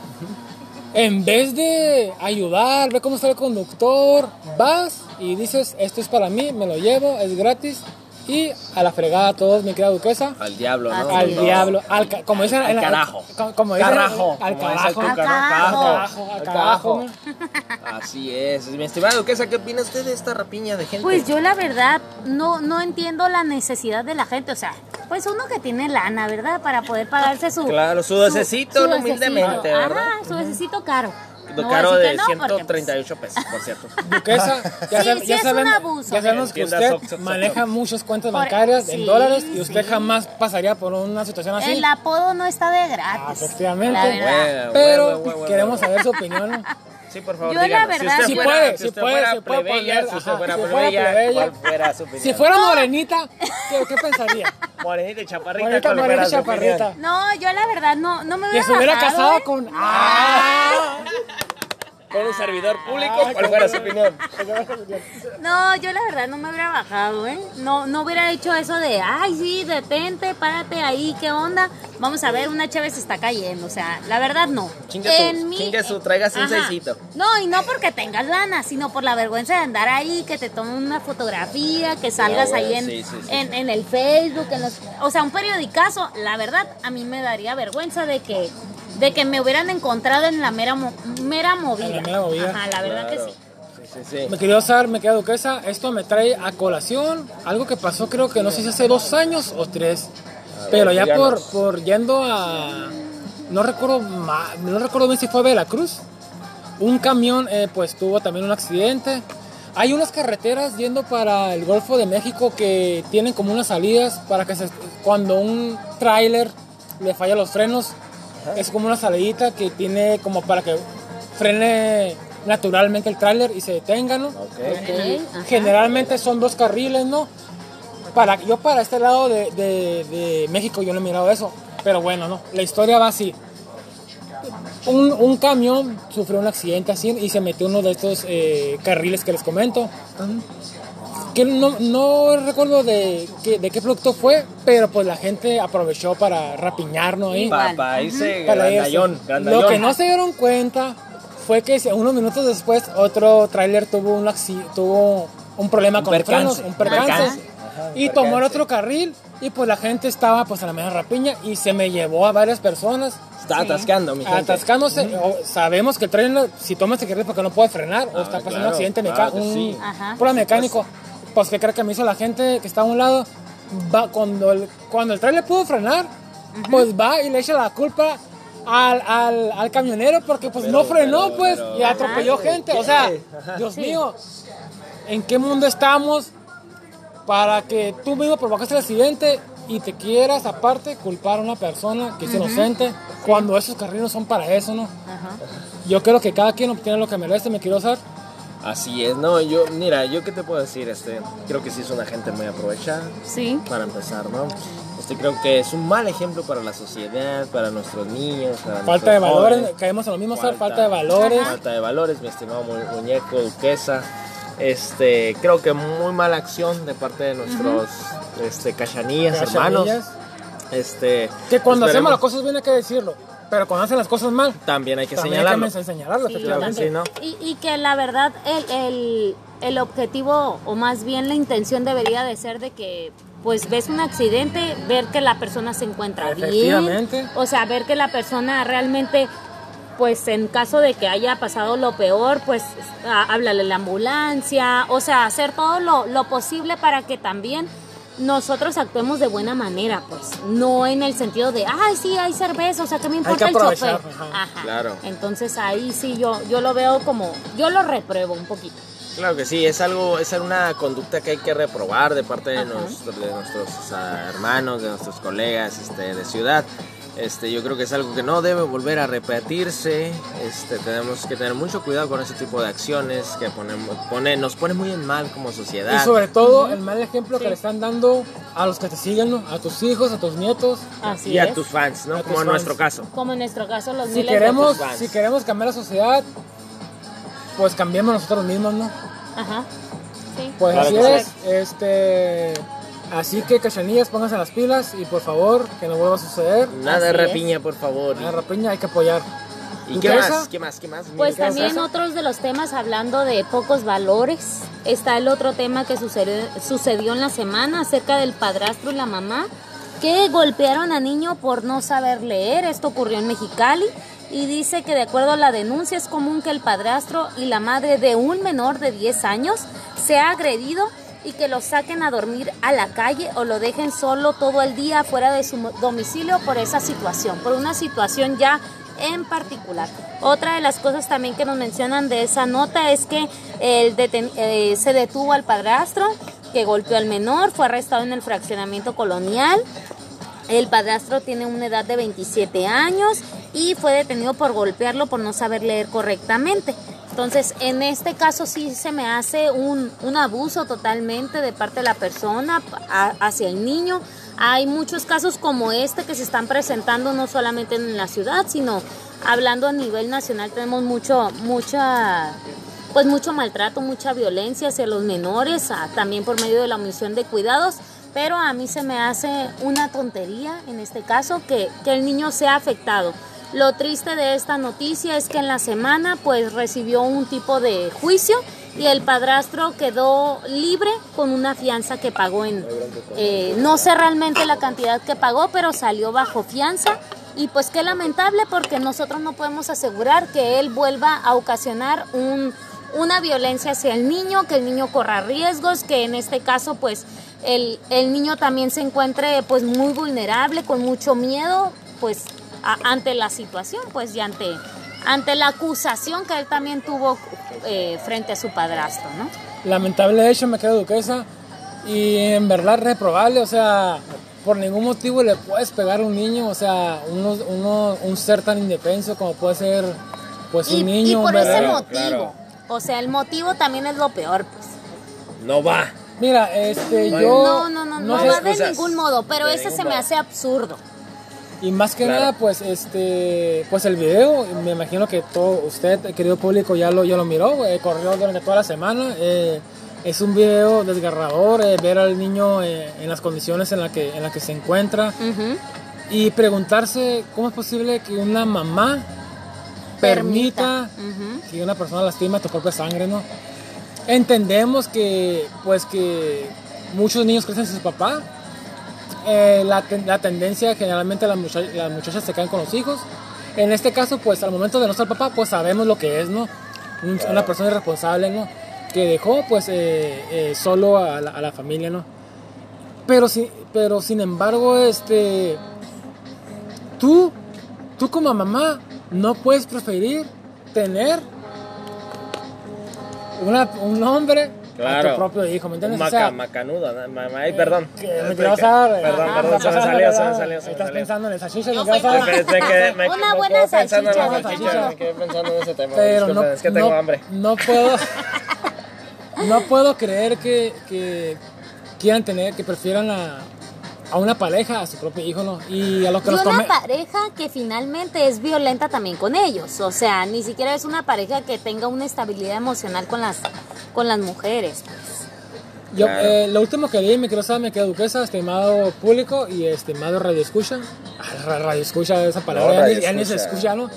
S2: en vez de ayudar, ve cómo está el conductor, vas y dices, esto es para mí, me lo llevo, es gratis, y a la fregada a todos, mi querida duquesa,
S1: Al diablo, ¿no?
S2: Al diablo, al, ca- como dicen,
S1: Al carajo.
S2: como dicen,
S1: Carajo,
S2: al carajo, al carajo, al
S1: al
S2: carajo. [laughs]
S1: Así es. Mi estimado Quesa, ¿qué opina usted de esta rapiña de gente?
S3: Pues yo la verdad no, no entiendo la necesidad de la gente, o sea, pues uno que tiene lana, ¿verdad? Para poder pagarse su...
S1: Claro, su docecito. Humildemente, ¿verdad?
S3: Ajá, su docecito caro.
S1: Lo
S3: No
S1: de
S3: no, porque, pues,
S1: 138 pesos, por [laughs] cierto.
S2: Duquesa, ya,
S3: Sí,
S2: sab-
S3: sí
S2: ya
S3: es
S2: saben-
S3: un abuso.
S2: ya sabemos que usted
S1: Oxxo, Oxxo.
S2: maneja muchas cuentas
S3: Por-
S2: bancarias en
S3: sí,
S2: dólares y usted
S3: sí.
S2: jamás pasaría por una situación así.
S3: El apodo no está de
S2: Ah,
S3: gratis.
S2: efectivamente.
S3: La verdad.
S1: Bueno,
S2: Pero
S1: bueno, bueno, bueno,
S2: queremos
S1: bueno.
S2: saber su opinión. [laughs]
S1: Sí, por favor,
S3: Yo la
S1: díganos.
S3: verdad-
S1: si usted
S3: Sí
S1: fuera,
S2: puede,
S1: si usted
S2: puede,
S1: fuera
S2: sí puede
S1: plebeya,
S2: poner,
S1: si usted
S2: ajá,
S1: fuera
S2: si
S1: plebeya,
S2: plebeya.
S1: ¿cuál fuera su opinión?
S2: Si fuera morenita, ¿qué, qué pensaría?
S1: Morenita y chaparrita,
S2: Morenita,
S1: ¿cuál fuera
S2: morenita,
S1: opinión?
S2: chaparrita.
S3: No, yo la verdad no, no me
S2: Que
S3: hubiera
S2: se hubiera
S3: bajado,
S2: casado
S3: ¿eh?
S2: con... ¡Ah!
S1: Con un servidor público,
S2: Ay,
S1: ¿cuál fuera su [laughs] opinión?
S3: No, yo la verdad no me hubiera bajado, ¿eh? No, no hubiera hecho eso de, ay, sí, detente, párate ahí, ¿qué onda? Vamos a ver, una chave se está cayendo, o sea, la verdad no.
S1: Chinga su, tráigase un seisito.
S3: No, y no porque tengas lana, sino por la vergüenza de andar ahí, que te tomen una fotografía, que salgas
S1: bueno,
S3: ahí en,
S1: sí, sí, sí.
S3: en, en el Facebook, en los, o sea, un periodicazo, la verdad, a mí me daría vergüenza de que de que me hubieran encontrado en la mera mo- mera movida.
S2: En la mera movida.
S3: Ajá, la verdad
S1: Claro.
S3: que sí.
S1: Sí, sí.
S2: Me quería usar, me queda duquesa. Esto me trae a colación algo que pasó creo que no sé si hace dos años o tres. Pero ya por, por yendo a... No recuerdo, no recuerdo bien si fue a Veracruz. Un camión eh, pues tuvo también un accidente. Hay unas carreteras yendo para el Golfo de México que tienen como unas salidas para que se, cuando un tráiler le falla los frenos, es como una salidita que tiene como para que frene naturalmente el tráiler y se detenga, ¿no?
S1: Ok.
S3: Ok, ajá.
S2: Generalmente son dos carriles, ¿no? Para, yo para este lado de, de- de México yo no he mirado eso. Pero bueno, ¿no? La historia va así. Un, un camión sufrió un accidente así y se metió uno de estos eh, carriles que les comento. Que no, no recuerdo de qué, de qué producto fue, pero pues la gente aprovechó para rapiñarnos ahí.
S1: Para
S3: Igual.
S1: irse
S2: Para
S1: grandallón, grandallón.
S2: Lo que no se dieron cuenta fue que unos minutos después otro tráiler tuvo un tuvo un problema
S1: Un
S2: con los
S1: percance,
S2: frenos, un percance.
S1: Ajá,
S2: y tomó el otro carril y pues la gente estaba pues a la media rapiña y se me llevó a varias personas
S1: Está atascando, mi gente.
S2: atascándose. O- sabemos que el tráiler si toma este carril porque no puede frenar o está pasando
S1: claro,
S2: un accidente
S1: claro
S2: mecánico,
S1: que
S2: un
S1: sí.
S2: Problema mecánico. Pues qué cree que me hizo la gente que está a un lado va cuando el, cuando el tráiler pudo frenar, pues va y le echa la culpa al, al, al camionero porque pues no frenó
S1: pero-
S2: pues
S1: pero-
S2: y atropelló
S1: Ajá.
S2: gente. O
S1: ¿Qué?
S2: sea,
S1: Ajá.
S2: Dios
S3: Sí.
S2: mío, ¿en qué mundo estamos para que tú mismo provocaste el accidente y te quieras aparte culpar a una persona que es inocente cuando esos carriles son para eso, ¿no?
S3: Ajá.
S2: Yo creo que cada quien obtiene lo que merece, me quiero usar.
S1: Así es, no, yo, mira, yo qué te puedo decir, este, creo que sí es una gente muy aprovechada,
S3: Sí.
S1: para empezar, ¿no? Este, creo que es un mal ejemplo para la sociedad, para nuestros niños, para
S2: Falta de valores,
S1: jóvenes.
S2: caemos en lo mismo, Sar, falta de valores.
S1: Falta de valores, mi estimado mu- muñeco, duquesa. Este, creo que muy mala acción de parte de nuestros este, cachanillas, hermanos.
S2: Cachanillas.
S1: Este,
S2: Que cuando hacemos las cosas bien hay que decirlo, pero cuando hacen las cosas mal,
S1: también hay que
S2: también
S1: señalarlo.
S2: hay que señalarlo,
S3: Sí.
S1: Claro que
S2: efectivamente.
S1: sí, ¿no?
S3: Y, y que la verdad el, el, el objetivo o más bien la intención debería de ser de que pues ves un accidente, ver que la persona se encuentra bien, o sea, ver que la persona realmente pues en caso de que haya pasado lo peor, pues háblale a la ambulancia, o sea, hacer todo lo, lo posible para que también nosotros actuemos de buena manera, pues, no en el sentido de, ay, sí, hay cerveza, o sea, ¿qué me importa el chofer?
S2: ajá.
S3: Ajá.
S1: Claro.
S3: Entonces ahí sí yo, yo lo veo como, yo lo repruebo un poquito.
S1: Claro que sí, es algo, es una conducta que hay que reprobar de parte de, nuestro- de nuestros hermanos, de nuestros colegas este, de ciudad. Este, yo creo que es algo que no debe volver a repetirse. Este, tenemos que tener mucho cuidado con ese tipo de acciones que ponemos, pone, nos pone muy en mal como sociedad.
S2: Y sobre todo el mal ejemplo
S3: Sí.
S2: que le están dando a los que te siguen, ¿no? a tus hijos, a tus nietos.
S3: Así
S1: y a tus fans, ¿no?
S2: A
S1: Como en nuestro caso.
S3: Como en nuestro caso los
S2: Si
S3: miles de
S2: queremos,
S1: tus fans.
S2: si queremos cambiar la sociedad, pues cambiemos nosotros mismos, ¿no?
S3: Ajá. Sí.
S2: Pues
S1: Claro
S2: así es, este, así que cachanillas, pónganse las pilas y por favor que no vuelva a suceder.
S1: Nada de
S3: Así es.
S1: rapiña, por favor.
S2: La rapiña hay que apoyar.
S1: ¿Y
S2: ¿Tú
S1: qué
S2: crees,
S1: más? ¿Qué más? ¿Qué más?
S3: Pues también otros de los temas hablando de pocos valores. Está el otro tema que sucedió, sucedió en la semana acerca del padrastro y la mamá que golpearon a niño por no saber leer. Esto ocurrió en Mexicali y dice que de acuerdo a la denuncia es común que el padrastro y la madre de un menor de 10 años sea agredido y que lo saquen a dormir a la calle o lo dejen solo todo el día fuera de su domicilio por esa situación, por una situación ya en particular. Otra de las cosas también que nos mencionan de esa nota es que el eh, se detuvo al padrastro que golpeó al menor, fue arrestado en el fraccionamiento colonial. El padrastro tiene una edad de 27 años y fue detenido por golpearlo por no saber leer correctamente. Entonces, en este caso sí se me hace un, un abuso totalmente de parte de la persona a- hacia el niño. Hay muchos casos como este que se están presentando no solamente en la ciudad, sino hablando a nivel nacional. Tenemos mucho, mucha, pues mucho maltrato, mucha violencia hacia los menores, ah, también por medio de la omisión de cuidados. Pero a mí se me hace una tontería en este caso que, que el niño sea afectado. Lo triste de esta noticia es que en la semana pues recibió un tipo de juicio y el padrastro quedó libre con una fianza que pagó en, eh, no sé realmente la cantidad que pagó, pero salió bajo fianza. Y pues qué lamentable porque nosotros no podemos asegurar que él vuelva a ocasionar un, una violencia hacia el niño, que el niño corra riesgos, que en este caso pues el, el niño también se encuentre pues muy vulnerable, con mucho miedo, pues a- ante la situación, pues y ante, ante la acusación que él también tuvo eh, frente a su padrastro, ¿no?
S2: Lamentable hecho, me quedo duquesa. Y en verdad reprobable, o sea, por ningún motivo le puedes pegar a un niño, o sea, uno, uno- un ser tan indefenso como puede ser pues
S3: Y,
S2: un niño,
S3: y por ese motivo,
S1: claro.
S3: o sea, el motivo también es lo peor, pues.
S1: No va.
S2: Mira, este,
S1: No,
S2: yo
S3: No, no, no, no, va de ningún modo, pero ese se me hace absurdo.
S2: Y más que
S1: Claro.
S2: nada, pues este, pues el video, me imagino que todo usted, querido público, ya lo, ya lo miró, eh, corrió durante toda la semana. eh, es un video desgarrador eh, ver al niño eh, en las condiciones en las que, en las que se encuentra
S3: Ujú.
S2: y preguntarse cómo es posible que una mamá permita, que una persona lastime tu propia sangre, ¿no? Entendemos que, pues que muchos niños crecen sin su papá, eh, la, la tendencia generalmente las, mucha- las muchachas se quedan con los hijos. En este caso, pues al momento de no estar papá, pues sabemos lo que es, ¿no? Un- Una persona irresponsable, ¿no? Que dejó, pues, eh, eh, solo a la, a la familia, ¿no? Pero, si, pero sin embargo, este, tú, tú como mamá, no puedes preferir tener una, un hombre a
S1: Claro.
S2: tu propio hijo, ¿me entiendes? O
S1: maca,
S2: sea,
S1: macanudo. ¿no? Ma- ma- Ay, perdón.
S2: me quiero usar, eh,
S1: Perdón, perdón, se me
S2: estás
S1: salió, se me
S2: pensando-
S1: salió,
S2: Estás pensando en el salchicha, me quiero
S1: me-
S3: Una buena
S1: quedo pensando en la
S3: salchicha.
S1: Me quedé pensando en ese tema.
S2: pero
S1: disculpen,
S2: no,
S1: es que tengo
S2: no,
S1: hambre.
S2: no puedo [laughs] no puedo creer que, que quieran tener que prefieran a, a una pareja a su propio hijo no y a lo que
S3: Y
S2: los
S3: una pareja que finalmente es violenta también con ellos. O sea, ni siquiera es una pareja que tenga una estabilidad emocional con las, con las mujeres.
S2: yo
S1: Claro.
S2: eh, lo último que leí me quiero saber me quedo duquesa estimado público y estimado radio escucha Ah, ra- radio escucha esa palabra
S1: No,
S2: ya, ni, ya ni se
S1: escucha.
S2: escucha no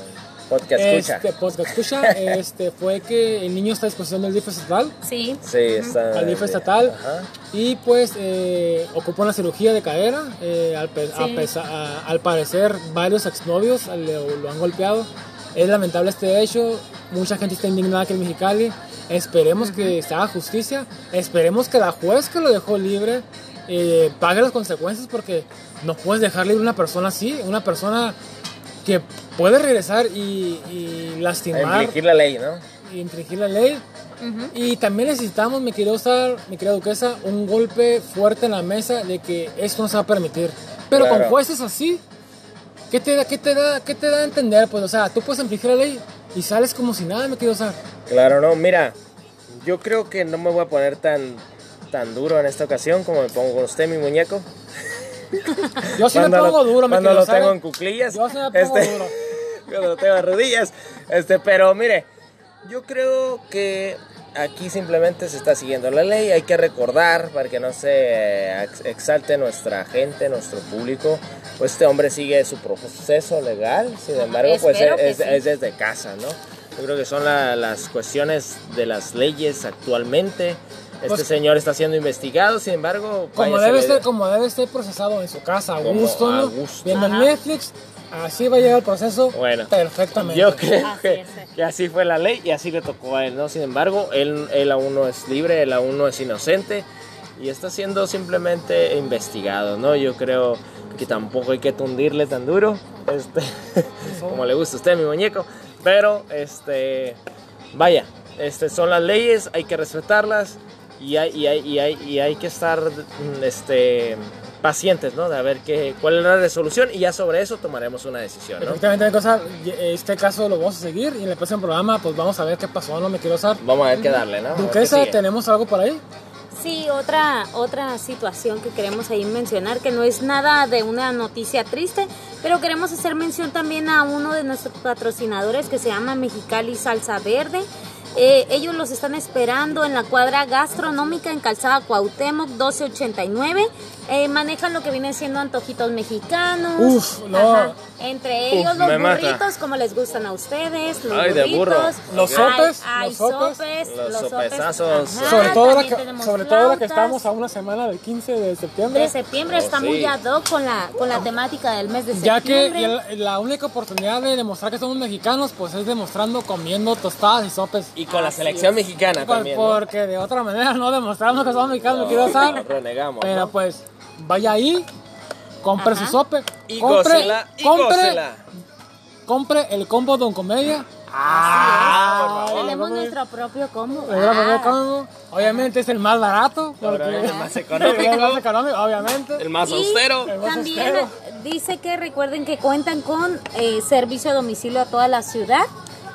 S1: Podcast escucha.
S2: este podcast escucha [laughs] este fue que el niño está a disposición del DIF estatal
S3: Sí.
S1: Sí, está.
S2: al DIF estatal
S1: Ajá.
S2: y pues eh, ocupó una cirugía de cadera eh, al, pe- a
S3: Sí.
S2: pesa- a- al parecer varios exnovios le- lo han golpeado es lamentable este hecho mucha gente está indignada aquí en Mexicali esperemos que se haga justicia esperemos que la juez que lo dejó libre eh, pague las consecuencias porque no puedes dejar libre una persona así, una persona que puede regresar y, y
S1: A
S2: lastimar
S1: infringir la ley, ¿no?
S2: y infringir la ley. Y también necesitamos, mi querido usar, mi querida duquesa, un golpe fuerte en la mesa de que esto no se va a permitir. Pero
S1: Claro.
S2: con jueces así, ¿qué te, da, qué, te da, ¿qué te da a entender? Pues, o sea, tú puedes infringir la ley y sales como si nada, mi querido usar.
S1: Claro, no, mira, yo creo que no me voy a poner tan, tan duro en esta ocasión como me pongo con usted, mi muñeco.
S2: Yo sí me
S1: Cuando
S2: pongo
S1: lo-
S2: duro, mi
S1: Cuando lo tengo en cuclillas.
S2: Yo sí me pongo
S1: este,
S2: duro. [laughs]
S1: cuando lo tengo en rodillas. Este, pero mire, yo creo que aquí simplemente se está siguiendo la ley. Hay que recordar para que no se eh, ex- exalte nuestra gente, nuestro público. Pues este hombre sigue su proceso legal. Sin embargo, pues
S3: Espero
S1: es, es-
S3: sí.
S1: es desde casa, ¿no? Yo creo que son la- las cuestiones de las leyes actualmente. Este
S2: Pues-
S1: señor está siendo investigado, sin embargo,
S2: Como debe, ser, como debe ser procesado en su casa, a gusto, ¿no? Viendo en
S3: Ajá.
S2: Netflix, así va a llegar el proceso
S1: Bueno,
S2: perfectamente.
S1: Yo creo
S3: Así
S1: que, que así fue la ley y así le tocó a él, ¿no? Sin embargo, él, él aún no es libre, él aún no es inocente y está siendo simplemente investigado, ¿no? Yo creo que tampoco hay que tundirle tan duro, este, [laughs] como le gusta a usted, mi muñeco, pero, este, vaya, este, son las leyes, hay que respetarlas y hay, y hay, y hay, y hay que estar, mm, este, pacientes, ¿no? De a ver qué, cuál es la resolución y ya sobre eso tomaremos una decisión, ¿no?
S2: Efectivamente, cosa, este caso lo vamos a seguir y en el próximo programa pues vamos a ver qué pasó, no me quiero usar.
S1: Vamos a ver qué darle, ¿no?
S2: Duquesa. ¿tenemos algo por ahí?
S3: Sí, otra, otra situación que queremos ahí mencionar, que no es nada de una noticia triste, pero queremos hacer mención también a uno de nuestros patrocinadores que se llama Mexicali Salsa Verde. Eh, ellos los están esperando en la cuadra gastronómica en Calzada Cuauhtémoc 1289. Eh, manejan lo que viene siendo antojitos mexicanos.
S2: Uf, no.
S3: Entre
S1: Uf,
S3: ellos los
S1: me mata.
S3: burritos, como les gustan a ustedes. Los
S1: Ay, de burro.
S3: burritos.
S2: Los sopes,
S3: Hay,
S2: los sopes.
S3: sopes,
S1: Los
S3: los sopes.
S1: sopesazos.
S3: Ajá,
S2: sobre todo, la
S3: también
S2: que,
S3: tenemos
S2: sobre todo la que
S3: flautas.
S2: estamos a una semana del 15 de septiembre.
S3: de septiembre
S1: Oh,
S3: está
S1: sí.
S3: muy ad hoc con la, con la temática del mes de
S2: Ya que
S3: septiembre.
S2: la única oportunidad de demostrar que somos mexicanos, pues es demostrando comiendo tostadas y sopes.
S1: Y con la selección
S3: es.
S1: mexicana
S2: Por-
S1: también. ¿no?
S2: porque de otra manera no demostramos que somos mexicanos, me quiero usar.
S1: Renegamos.
S2: Pero
S1: ¿no?
S2: pues vaya ahí, compre
S3: Ajá.
S2: su sope,
S1: Y
S2: compre,
S1: gócela, y
S2: compre,
S1: gócela.
S2: compre el combo Don Comedia.
S1: Ah,
S3: Tenemos nuestro propio combo. Ah,
S2: combo. Obviamente es el más barato. porque-
S1: Obviamente, el más [laughs]
S2: El
S1: económico.
S2: más económico, obviamente.
S1: El más
S3: y
S1: austero.
S2: El más
S3: También
S2: austero.
S3: dice que recuerden que cuentan con eh, servicio a domicilio a toda la ciudad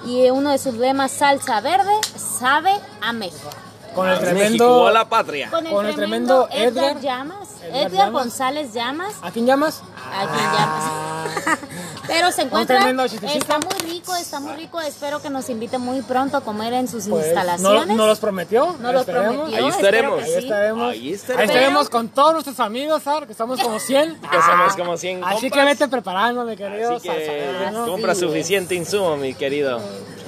S3: y uno de sus lemas salsa verde sabe a México.
S2: Con el
S1: México
S2: tremendo.
S1: a la patria.
S3: Con el,
S2: Con el
S3: tremendo,
S2: tremendo
S3: Edgar,
S2: Edgar-
S3: Llamas,
S2: Edgar.
S3: González Llamas,
S2: ¿A quién llamas?
S3: a quien llamas. [laughs] Pero se encuentra, está muy rico, está muy rico. Espero que nos invite muy pronto a comer en sus
S2: Pues,
S3: instalaciones.
S2: ¿no, ¿Nos los prometió?
S3: No los prometió.
S1: Ahí estaremos.
S2: Ahí
S3: sí.
S2: estaremos.
S1: Ahí
S2: Ahí
S1: estaremos.
S2: estaremos con todos nuestros amigos, ¿sabes? Que somos como 100. [laughs]
S1: Que somos como 100
S2: Así
S1: compas.
S2: que vete preparando, mi querido.
S1: Así que
S2: salsa, ¿no?
S1: compra
S3: Así
S1: suficiente insumo, mi querido.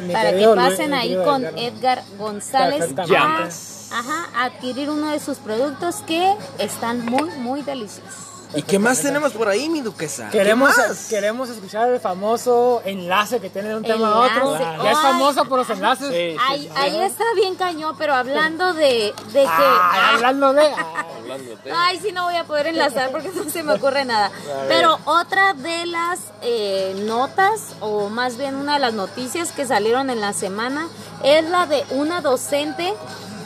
S2: Mi
S3: Para que
S2: querido
S3: pasen ahí con
S2: Edgar.
S3: Edgar González
S1: Llamas.
S3: Ajá, adquirir uno de sus productos que están muy, muy deliciosos.
S1: ¿Y qué más tenemos por ahí, mi duquesa? ¿Qué
S2: Queremos, queremos escuchar el famoso enlace que tiene de un tema a otro. Ya es famoso por los enlaces.
S1: Sí, sí,
S3: Ahí,
S1: sí.
S3: ahí está bien cañón, pero hablando de, de que...
S2: Ah, hablando de. [laughs] ah.
S3: Ay, sí, no voy a poder enlazar porque no se me ocurre nada. Pero otra de las eh, notas, o más bien una de las noticias que salieron en la semana, es la de una docente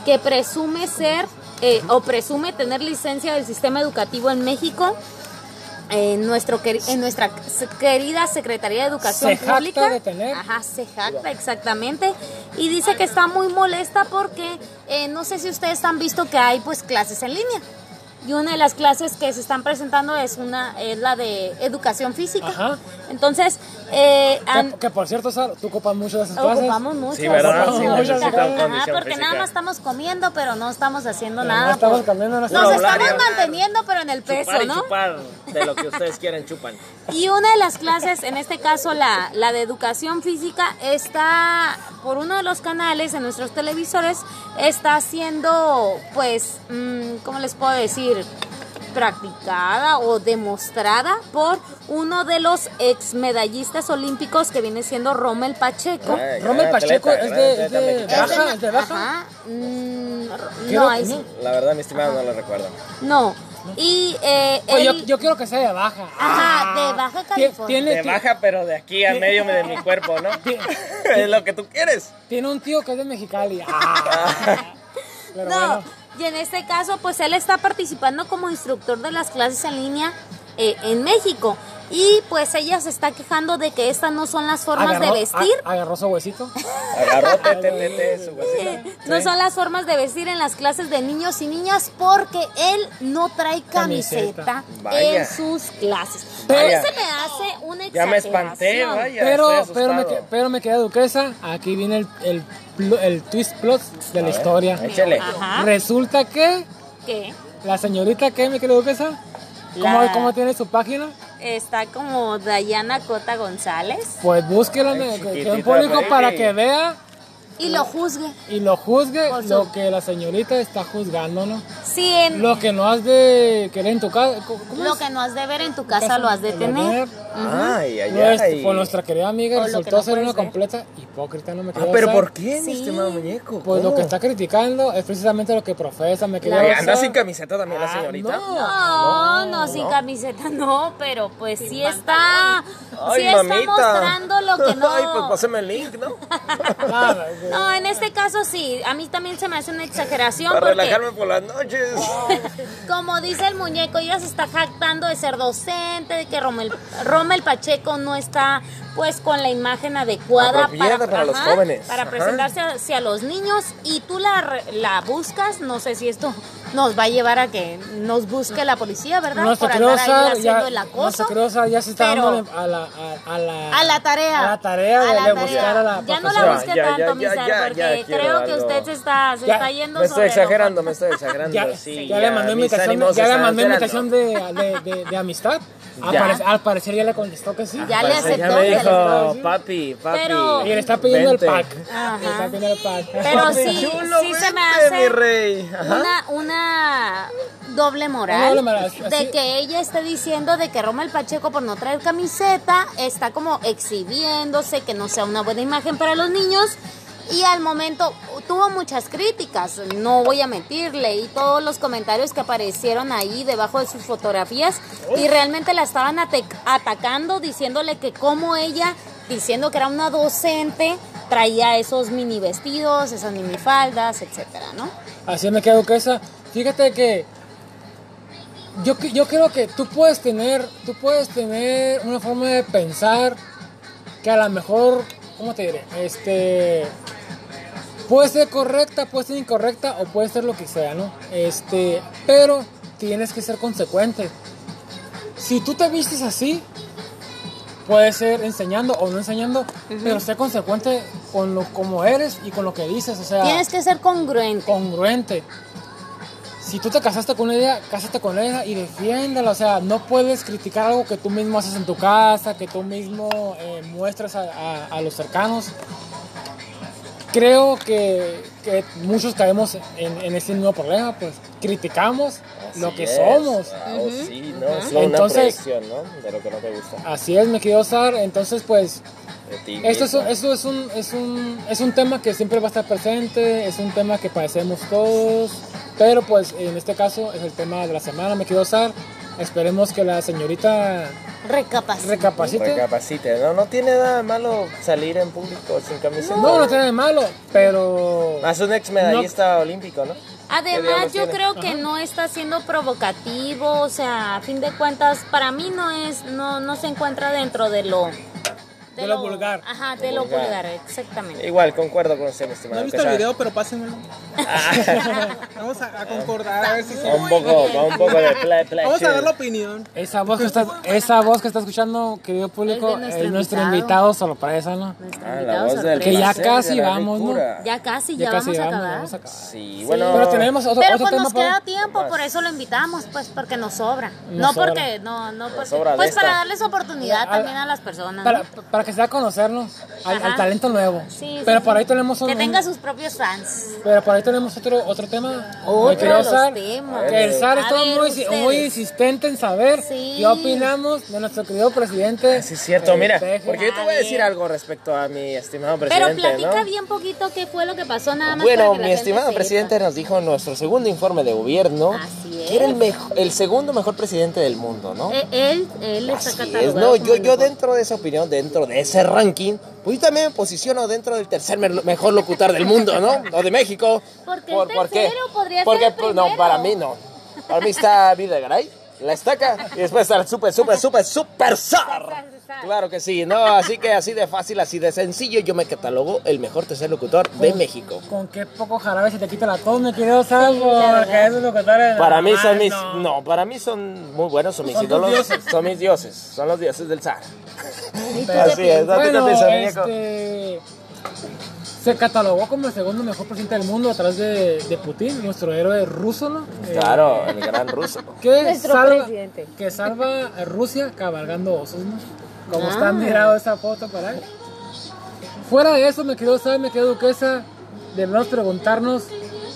S3: que presume ser eh, o presume tener licencia del sistema educativo en México. En, nuestro, en nuestra querida Secretaría de Educación
S2: Se jacta
S3: Pública.
S2: de tener.
S3: Ajá, se jacta, exactamente. Y dice que está muy molesta porque eh, no sé si ustedes han visto que hay pues clases en línea. Y una de las clases que se están presentando es una es la de educación física.
S2: Ajá.
S3: Entonces, eh,
S2: que, que por cierto, Sara, tú ocupas mucho de esas clases.
S3: ocupamos mucho.
S1: Sí, ¿verdad?
S2: Sí,
S3: Ajá,
S1: condición
S3: porque
S1: física.
S3: nada más estamos comiendo, pero no estamos haciendo
S2: No
S3: nada.
S2: estamos
S3: por-
S2: cambiando nuestra
S3: Nos estamos
S1: hablar.
S3: manteniendo, pero en el peso,
S1: Chupar y
S3: ¿no?
S1: chupar de lo que ustedes quieren, chupan.
S3: Y una de las clases, en este caso la, la de educación física, está por uno de los canales en nuestros televisores, está siendo, pues, mm, ¿cómo les puedo decir? Practicada o demostrada por uno de los ex medallistas olímpicos que viene siendo Rommel Pacheco.
S1: Ay,
S2: Rommel
S1: gran
S2: Pacheco
S1: atleta,
S2: es de, es baja, es de baja.
S3: Ajá. Mm, no, ahí sí.
S1: La verdad, mi estimado, no lo recuerdo.
S3: No, Y eh,
S2: Pues yo,
S3: él-
S2: yo quiero que sea de baja.
S3: Ajá, de Baja
S2: Tie-
S3: California.
S2: Tiene,
S1: De baja, pero de aquí a medio de mi cuerpo, ¿no? [laughs] [laughs] es lo que tú quieres.
S2: tiene un tío que es de Mexicali. Ah. [laughs] Pero
S3: No,
S2: bueno.
S3: Y en este caso, pues él está participando como instructor de las clases en línea eh, en México. Y pues ella se está quejando de que estas no son las formas de vestir.
S2: a- agarró su huesito. [laughs]
S1: Agarró tete, tete, su huesito. [laughs]
S3: No son las formas de vestir en las clases de niños y niñas porque él no trae camiseta, en sus clases. Mí se me hace una
S1: Ya me espanté, vaya.
S2: Pero, pero, me, pero me queda duquesa. Aquí viene el, el, el twist plot de la historia.
S1: Échale.
S3: Ajá.
S2: Resulta que
S3: ¿Qué?
S2: la señorita que me queda duquesa, ¿cómo,
S3: La-
S2: ¿cómo tiene su página?
S3: Está como Dayana Cota González
S2: Pues búsquela en el- público
S1: baby.
S2: para que vea
S3: y lo juzgue.
S2: y lo juzgue lo que la señorita está juzgando, ¿no?
S3: Sí, en,
S2: Lo que no has de querer en tu casa. ¿cómo
S3: lo
S2: es?
S3: que no has de ver en tu casa lo has de tener.
S1: Ay, ay,
S2: Nuestra-
S1: ay.
S2: Pues nuestra querida amiga
S3: O
S2: resultó
S3: no
S2: ser una
S3: ver.
S2: completa hipócrita, no me
S1: Ah, pero. ¿por qué, mi
S3: Sí.
S1: estimado muñeco?
S2: Pues lo que está criticando es precisamente lo que profesa, me quería.
S1: ¿Anda sin camiseta también la
S2: Ah,
S1: señorita?
S2: no.
S3: No, no, sin camiseta no, pero pues sí está,
S1: Ay,
S3: sí está mostrando lo que [laughs] no.
S1: Ay, pues pásame el link, ¿no? [laughs]
S3: No, en este caso sí, a mí también se me hace una exageración
S1: Para
S3: porque,
S1: relajarme por las noches.
S3: Como dice el muñeco, ella se está jactando de ser docente, de que Rommel, Rommel Pacheco no está pues con la imagen adecuada
S1: para los jóvenes.
S3: para
S1: Ajá.
S3: presentarse hacia los niños y tú la, re- la buscas, no sé si esto nos va a llevar a que nos busque la policía, ¿verdad?
S2: Nuestro
S3: Por andar ahí haciendo
S2: ya,
S3: el acoso.
S2: ya se está dando a la, a, a la,
S3: A la tarea.
S2: a la tarea de,
S3: A la
S2: de
S3: tarea.
S2: buscar a la
S3: Ya no la busque
S1: Ya,
S3: tanto,
S1: ya,
S3: mi
S1: ya,
S3: Sar,
S1: ya,
S3: porque creo que
S1: algo.
S3: usted se está, se
S2: Ya,
S3: está yendo
S1: Me estoy
S3: sobre lo-
S1: exagerando, [laughs] me estoy exagerando.
S2: Ya,
S1: sí,
S2: ya le mandé invitación, ya le mandé invitación de, de, de, de amistad. [laughs] Al, parecer, al parecer ya le contestó que sí.
S3: Ya le aceptó.
S1: Ya me
S3: ya le
S1: dijo, papi, papi.
S3: Pero-
S2: Y le está pidiendo
S1: vente.
S2: el pack.
S3: Ajá.
S2: Le está pidiendo el pack.
S3: Pero
S1: Papi [laughs]
S3: sí,
S1: chulo,
S3: sí se me hace
S1: mi rey. Ajá.
S3: una, una doble moral,
S2: Una doble moral,
S3: de que ella esté diciendo de que Rommel Pacheco por no traer camiseta está como exhibiéndose, que no sea una buena imagen para los niños. Y al momento tuvo muchas críticas, no voy a mentirle, y todos los comentarios que aparecieron ahí debajo de sus fotografías y realmente la estaban atacando diciéndole que como ella, diciendo que era una docente, traía esos mini vestidos, esas mini faldas, etcétera, ¿no?
S2: Así me quedo que esa. Fíjate que yo, yo creo que tú puedes tener, tú puedes tener una forma de pensar que a lo mejor, ¿cómo te diré? Este puede ser correcta, puede ser incorrecta o puede ser lo que sea, ¿no? Este, pero tienes que ser consecuente. Si tú te vistes así, puede ser enseñando o no enseñando, pero sé consecuente con lo como eres y con lo que dices, o sea,
S3: Tienes que ser congruente.
S2: congruente. Si tú te casaste con ella, cásate con ella y defiéndala. O sea, no puedes criticar algo que tú mismo haces en tu casa, que tú mismo eh, muestras a, a- a los cercanos. Creo que, que muchos caemos en, en ese mismo problema, pues criticamos lo que
S1: es.
S2: somos.
S1: Ah, sí, no, es una
S2: Entonces-
S1: proyección, ¿no? De lo que no te gusta.
S2: Así es, me quiero usar. Entonces, pues, Esto es, esto es un, es, un, es un tema que siempre va a estar presente, es un tema que padecemos todos, pero pues en este caso es el tema de la semana, me quiero usar. Esperemos que la señorita
S3: Recapacita.
S2: recapacite.
S1: Recapacite, ¿no? No tiene nada de malo salir en público sin camiseta.
S2: No, no tiene de malo, pero
S1: Más un ex medallista olímpico, ¿no?
S3: Además, yo
S1: tiene?
S3: creo que no está siendo provocativo, o sea, a fin de cuentas, para mí no es, no, no se encuentra dentro de lo...
S2: De lo vulgar.
S3: Ajá, de lo
S1: Vulgar.
S3: vulgar, exactamente.
S1: Igual, concuerdo con usted, mi
S6: No
S1: estimado.
S6: he visto el
S1: sea-
S6: video, pero pásenmelo. [laughs] Vamos a, a concordar, a ver si sí.
S1: Un poco, con un poco de play, play. [laughs]
S6: Vamos a ver la opinión.
S2: esa voz que está, esa voz que está escuchando, querido público,
S3: Es
S2: es
S3: de
S2: nuestro,
S3: nuestro
S2: invitado. sorpresa, ¿no?
S3: Nuestro
S1: Ah, la
S3: invitado
S1: voz del.
S2: Que ya casi vamos, ¿no?
S3: Ya casi,
S2: Ya
S3: ya,
S2: casi
S3: vamos a acabar.
S2: vamos a acabar.
S1: Sí, bueno.
S2: Pero tenemos otro,
S3: Pero
S2: otro
S3: pues
S2: tema
S3: nos queda tiempo, por eso lo invitamos, pues porque nos sobra.
S2: Nos
S3: no
S2: sobra.
S3: porque, no, no porque, pues para darles oportunidad también a las personas.
S2: para que se dé a conocernos al, talento nuevo.
S3: Sí,
S2: pero
S3: sí,
S2: por
S3: sí.
S2: ahí tenemos un,
S3: Que tenga sus propios fans.
S2: Pero por ahí tenemos otro, otro tema.
S3: Otro los
S2: usar. Que el SAR está muy, muy insistente en saber
S3: Sí.
S2: qué opinamos de nuestro querido presidente.
S1: Sí, es cierto,
S2: eh,
S1: mira, porque yo te voy a decir algo respecto a mi estimado
S3: Pero
S1: presidente,
S3: platica
S1: ¿no?
S3: bien poquito qué fue lo que pasó nada más.
S1: Bueno,
S3: que
S1: mi estimado presidente nos dijo en nuestro segundo informe de gobierno
S3: Así es.
S1: que era el, mejo- el segundo mejor presidente del mundo, ¿no?
S3: Eh, Él, él está
S1: es, no, yo, yo dentro de esa opinión, dentro de ese ranking, pues yo también me posiciono dentro del tercer mejor locutor del mundo, ¿no? [laughs] O de México.
S3: ¿Por qué el tercero? Podría
S1: Porque,
S3: ser el
S1: pues, no, para mí no. Para mí está Videgaray, la estaca, y después está el super, super, super, super zar. Claro que sí, no, así que así de fácil, así de sencillo, yo me catalogo el mejor tercer locutor de México.
S2: Con qué poco jarabe se te quita la tos, mi querido Salvo.
S3: la verdad.
S2: que esos locutores.
S1: Para mí son mis,
S2: no.
S1: no, para mí son muy buenos, son mis ídolos,
S2: dioses.
S1: son mis dioses, son los dioses del zar.
S3: ¿Y tú
S1: Así es, ¿no? ¿Tú qué
S2: Bueno, este, se catalogó como el segundo mejor presidente del mundo atrás de, de Putin, nuestro héroe ruso, ¿no? Eh,
S1: Claro, el gran ruso. [laughs]
S2: que
S3: Nuestro
S2: salva,
S3: presidente.
S2: que salva a Rusia cabalgando osos, ¿no? Como
S3: Ah.
S2: está mirado esa foto por ahí. Fuera de eso, me quedó saber, me quedó duquesa, debemos preguntarnos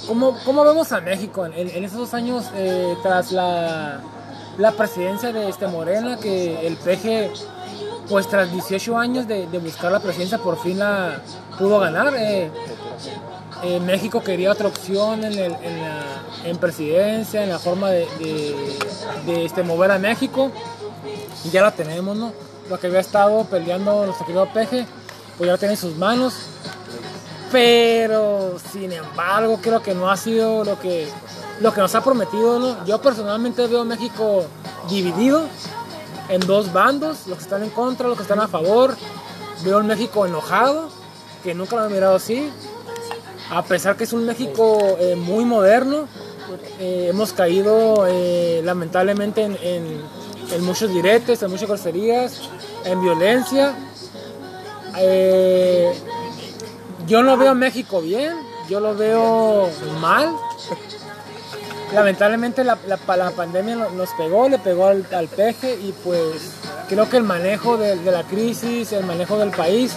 S2: cómo, cómo vemos a México en, en esos dos años eh, tras la, la presidencia de este Morena, que el PG, pues tras 18 años de, buscar la presidencia, por fin la pudo ganar. eh. Eh, México quería otra opción en, en presidencia, en la forma de, de- de, este, mover a México. Y ya la tenemos, ¿no? Lo que había estado peleando nuestro querido Peje, pues ya lo tiene en sus manos. Pero, sin embargo, creo que no ha sido lo que, lo que nos ha prometido, ¿no? Yo personalmente veo a México dividido en dos bandos, los que están en contra, los que están a favor. Veo un México enojado, que nunca lo he mirado así. A pesar que es un México eh, muy moderno, eh, hemos caído eh, lamentablemente en, muchos diretes, en muchas groserías, en violencia. Yo no veo a México bien, yo lo veo mal. Lamentablemente la, la- la pandemia no- nos pegó, le pegó al, al peje y pues creo que el manejo de, de la crisis, el manejo del país,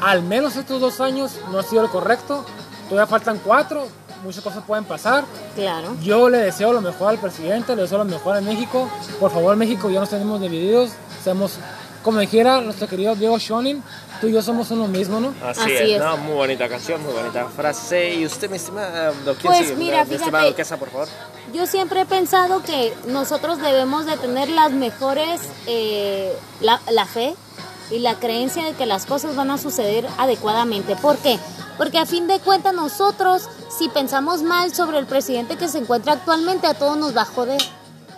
S2: al menos estos dos años no ha sido el correcto. Todavía faltan cuatro, muchas cosas pueden pasar.
S3: Claro.
S2: Yo le deseo lo mejor al presidente, le deseo lo mejor a México. Por favor, México, ya nos tenemos divididos. Seamos, como dijera nuestro querido Diego Shonin, tú y yo somos uno mismo, ¿no?
S1: Así,
S3: Así
S1: es,
S3: es.
S1: ¿no? Muy bonita canción, muy bonita frase. ¿Y usted, mi estimada, ¿quién
S3: Pues
S1: sigue?
S3: mira,
S1: mi estimada
S3: fíjate.
S1: duquesa, por favor?
S3: Yo siempre he pensado que nosotros debemos de tener las mejores, eh, la, la fe y la creencia de que las cosas van a suceder adecuadamente. ¿Por qué? Porque a fin de cuentas nosotros, si pensamos mal sobre el presidente que se encuentra actualmente, a todos nos va a joder,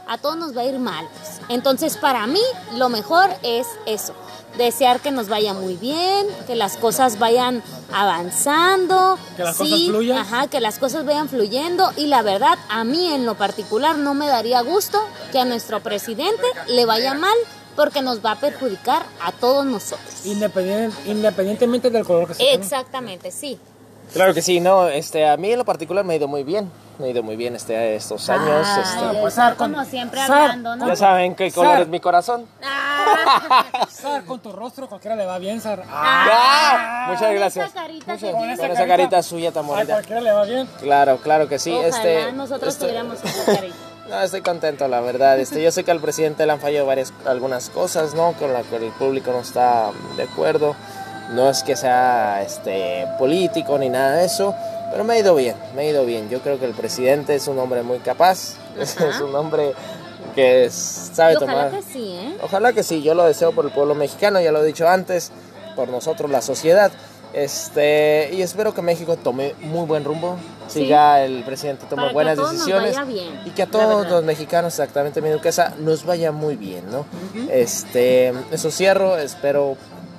S3: a todos nos va a ir mal. Entonces, para mí, lo mejor es eso. Desear que nos vaya muy bien, que las cosas vayan avanzando.
S2: Que las
S3: sí,
S2: cosas fluyan.
S3: Ajá, que las cosas vayan fluyendo y la verdad a mí en lo particular no me daría gusto que a nuestro presidente le vaya mal porque nos va a perjudicar a todos nosotros.
S2: Independien- independientemente del color que sea.
S3: Exactamente, sí.
S1: Claro que sí, no, este, a mí en lo particular me ha ido muy bien, me ha ido muy bien este, estos años.
S3: Ay,
S1: este,
S2: pues,
S3: Sar,
S2: con-
S3: como siempre
S2: Sar,
S3: hablando, ¿no?
S1: ya saben qué color
S2: Sar.
S1: es mi corazón.
S3: Ah, [laughs]
S2: Sar, con tu rostro cualquiera le va bien, Sar.
S1: ¡Ah! Muchas
S3: con
S1: gracias.
S3: esa carita
S1: Muchas- con esa carita suya tan
S2: A
S1: bonita.
S2: cualquiera le va bien.
S1: Claro, claro que sí.
S3: Ojalá
S1: este,
S3: nosotros
S1: este-
S3: tuviéramos esa carita. [laughs]
S1: No, estoy contento, la verdad. Este, yo sé que al presidente le han fallado varias, algunas cosas, ¿no? Con las que el público no está de acuerdo. No es que sea este, político ni nada de eso, pero me ha ido bien, me ha ido bien. Yo creo que el presidente es un hombre muy capaz, [laughs] es
S3: Ajá.
S1: un hombre que es- sabe
S3: Y ojalá
S1: tomar.
S3: que sí, ¿eh?
S1: Ojalá que sí, yo lo deseo por el pueblo mexicano, ya lo he dicho antes, por nosotros la sociedad. Este, y espero que México tome muy buen rumbo,
S3: Sí.
S1: siga el presidente tome
S3: Para que a
S1: buenas
S3: nos
S1: decisiones
S3: vaya bien,
S1: y que a todos los mexicanos, exactamente mi duquesa, nos vaya muy bien, ¿no? Este, eso cierro, espero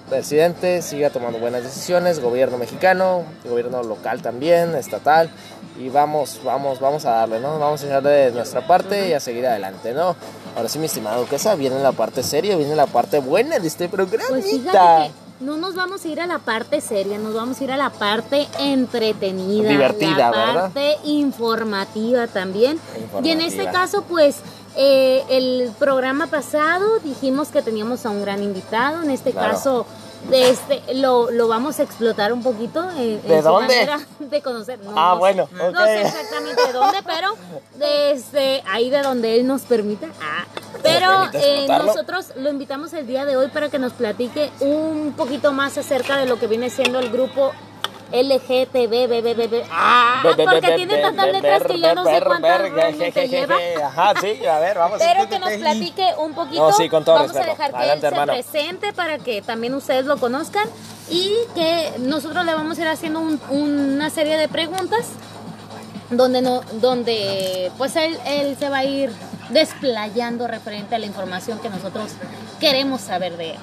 S1: presidente siga tomando buenas decisiones, gobierno mexicano, gobierno local también, estatal y vamos, vamos, vamos a darle, ¿no? Vamos a echar de nuestra parte y a seguir adelante, ¿no? Ahora sí, mi estimada duquesa, viene la parte seria, viene la parte buena de este programa.
S3: Pues fíjate que no nos vamos a ir a la parte seria, nos vamos a ir a la parte entretenida,
S1: Divertida,
S3: la
S1: ¿verdad?
S3: parte informativa también. Y en este caso, pues, eh, el programa pasado dijimos que teníamos a un gran invitado, en este
S1: Claro.
S3: caso de este lo, lo vamos a explotar un poquito en, en
S1: ¿De
S3: su
S1: dónde?
S3: manera de conocer. No,
S1: Ah,
S3: no sé.
S1: bueno,
S3: No sé exactamente de dónde, pero desde ahí de donde él nos permita. Ah, pero eh, nosotros lo invitamos el día de hoy para que nos platique un poquito más acerca de lo que viene siendo el grupo LGTB, Ah, porque tiene tantas letras que yo no sé cuántas realmente lleva.
S1: Ajá, sí, a ver, vamos.
S3: Pero que nos platique un poquito.
S1: No, sí, con todo
S3: Vamos a dejar que él se presente para que también ustedes lo conozcan y que nosotros le vamos a ir haciendo un- una serie de preguntas donde no, donde pues él, él se va a ir desplayando referente a la información que nosotros queremos saber de él.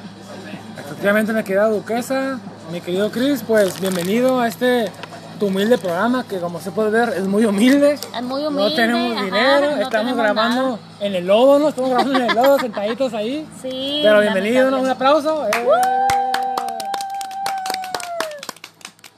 S2: Efectivamente, mi querida Duquesa, mi querido Chris, pues bienvenido a este tu humilde programa que como se puede ver es muy humilde.
S3: Es muy
S2: No
S3: humilde.
S2: tenemos
S3: ajá,
S2: dinero,
S3: no
S2: estamos
S3: tenemos
S2: grabando
S3: nada.
S2: en el lodo, ¿no? Estamos grabando en el lodo, [laughs] sentaditos ahí.
S3: Sí,
S2: Pero bienvenido, ¿no? Un aplauso. eh.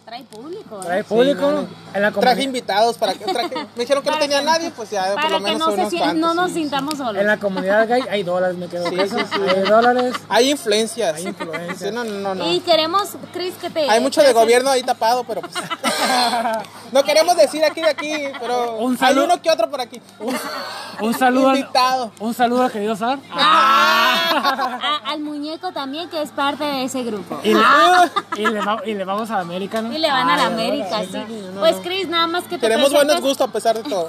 S3: Trae público. ¿Eh?
S2: Trae público en la
S6: Traje invitados para que traje- me dijeron que no tenía nadie, pues ya por
S3: Para
S6: lo
S3: que
S6: menos
S3: no, se
S6: unos cuantos.
S3: no nos
S6: sí.
S3: sintamos solos.
S2: En la comunidad gay hay dólares, me quedo
S6: Sí,
S2: con eso.
S6: sí, sí.
S2: Hay dólares.
S6: Hay influencias.
S2: Hay influencias.
S6: Sí, no, no, no.
S3: Y queremos, Chris, que te...
S6: Hay mucho de gobierno ahí tapado, pero pues. [laughs] no queremos decir aquí de aquí, pero
S2: Un
S6: hay
S2: saludo.
S6: uno que otro por aquí.
S2: Un saludo al,
S6: Invitado.
S2: un saludo al querido Sar.
S3: Ah, a- al muñeco también que es parte de ese grupo.
S2: Y le,
S3: Ah,
S2: y le va- y le vamos a la América, ¿no?
S3: y le van a la
S2: Ay,
S3: América, sí.
S2: no, no,
S3: Pues
S2: no.
S3: Chris, nada más que te
S6: Tenemos buenos gustos a pesar de todo.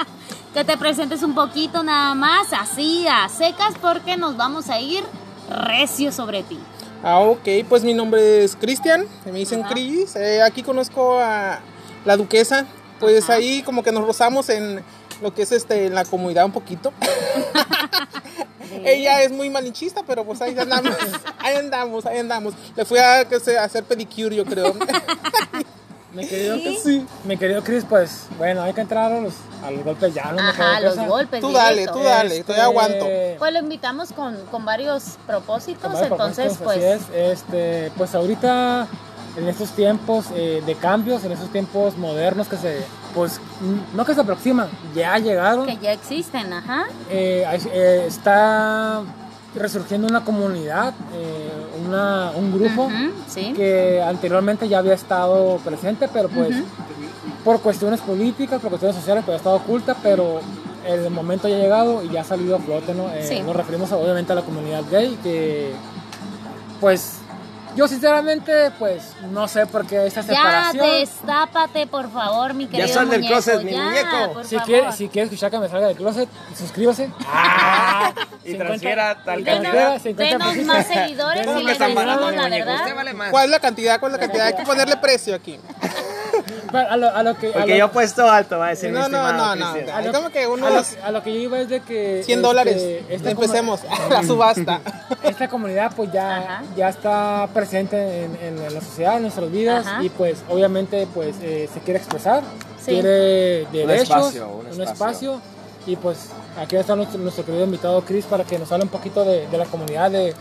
S6: [laughs]
S3: que te presentes un poquito nada más, así a secas, porque nos vamos a ir recio sobre ti.
S6: Ah, ok, pues mi nombre es Cristian, me dicen Cris. eh, aquí conozco a la duquesa, pues ahí como que nos rozamos en lo que es este la comunidad un poquito. [laughs] Ella es muy malinchista, pero pues ahí andamos, ahí andamos, ahí andamos. Le fui a, que sé, a hacer pedicure, yo creo. [laughs]
S2: Mi querido,
S3: Sí.
S2: mi querido Chris, pues bueno, hay que entrar a los, a los golpes ya, ¿no?
S3: Ajá, los golpes.
S6: Tú dale,
S3: directo.
S6: tú dale, todavía aguanto.
S3: Pues lo invitamos con, con varios propósitos,
S2: Con varios
S3: entonces
S2: propósitos,
S3: pues...
S2: así es. Este, pues ahorita en estos tiempos eh, de cambios, en estos tiempos modernos que se, pues no que se aproximan, ya llegaron,
S3: Que ya existen, ajá.
S2: eh, eh, está resurgiendo una comunidad, eh, una, un grupo
S3: sí.
S2: que anteriormente ya había estado presente, pero pues por cuestiones políticas, por cuestiones sociales, pues ha estado oculta, pero el momento ya ha llegado y ya ha salido a flote, ¿no? Eh,
S3: Sí.
S2: Nos referimos obviamente a la comunidad gay, que pues yo sinceramente pues no sé por qué esta
S3: Ya
S2: separación.
S3: destápate, por favor, mi querido
S1: sal del
S3: muñeco.
S1: closet, mi
S3: ya,
S1: muñeco.
S3: por
S2: Si
S3: favor.
S2: quiere, si quiere escuchar que me salga del closet, suscríbase.
S1: Ah, [laughs] y
S2: 50,
S1: transfiera tal
S3: Denos,
S1: cantidad.
S2: 50
S3: denos
S2: pesitos.
S3: más seguidores y
S1: ¿Cómo que
S3: les
S1: mi
S3: la
S1: muñeco? Usted
S3: verdad.
S1: vale más.
S6: ¿Cuál es la cantidad? ¿Cuál es la cantidad? Hay que ponerle precio aquí.
S2: A lo, a lo que, a
S1: Porque
S2: lo-
S1: yo he puesto alto, va a decir
S6: No, no, no, no.
S1: Cristian.
S6: Hay como que
S2: a lo,
S6: unos
S2: a lo que yo iba es de que
S6: 100
S2: este,
S6: dólares.
S2: esta
S6: Empecemos [laughs] la subasta.
S2: esta comunidad pues ya,
S3: Ajá.
S2: ya está presente en, en la sociedad, en nuestras vidas
S3: Ajá.
S2: y pues obviamente pues eh, se quiere expresar,
S3: Sí.
S2: quiere derechos,
S1: espacio, un
S2: un
S1: espacio.
S2: espacio y pues aquí está nuestro, nuestro querido invitado Chris para que nos hable un poquito de, de la comunidad, de,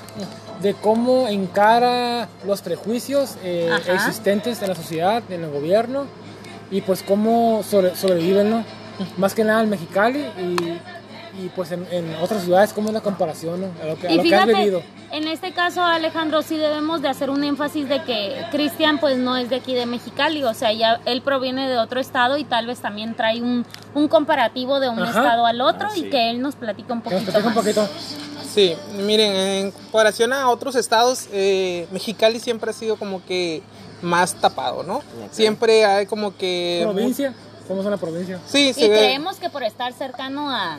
S2: de cómo encara los prejuicios eh, existentes en la sociedad, en el gobierno y pues cómo sobre- sobreviven, ¿no? Más que nada en Mexicali y, y, pues en, en otras ciudades, ¿cómo es la comparación ¿no? a lo que, a
S3: Y
S2: lo que has
S3: fíjate,
S2: vivido?
S3: en este caso, Alejandro, sí debemos de hacer un énfasis de que Cristian pues no es de aquí de Mexicali, o sea, ya él proviene de otro estado y tal vez también trae un, un comparativo de un
S2: Ajá.
S3: estado al otro
S1: Ah, sí.
S3: y que él nos platica un poquito
S2: platique un
S3: más.
S2: poquito.
S6: Sí, miren, en comparación a otros estados, eh, Mexicali siempre ha sido como que más tapado, ¿no? Siempre hay como que...
S2: Provincia, somos una provincia.
S6: Sí,
S3: Y
S6: se ve.
S3: creemos que por estar cercano a,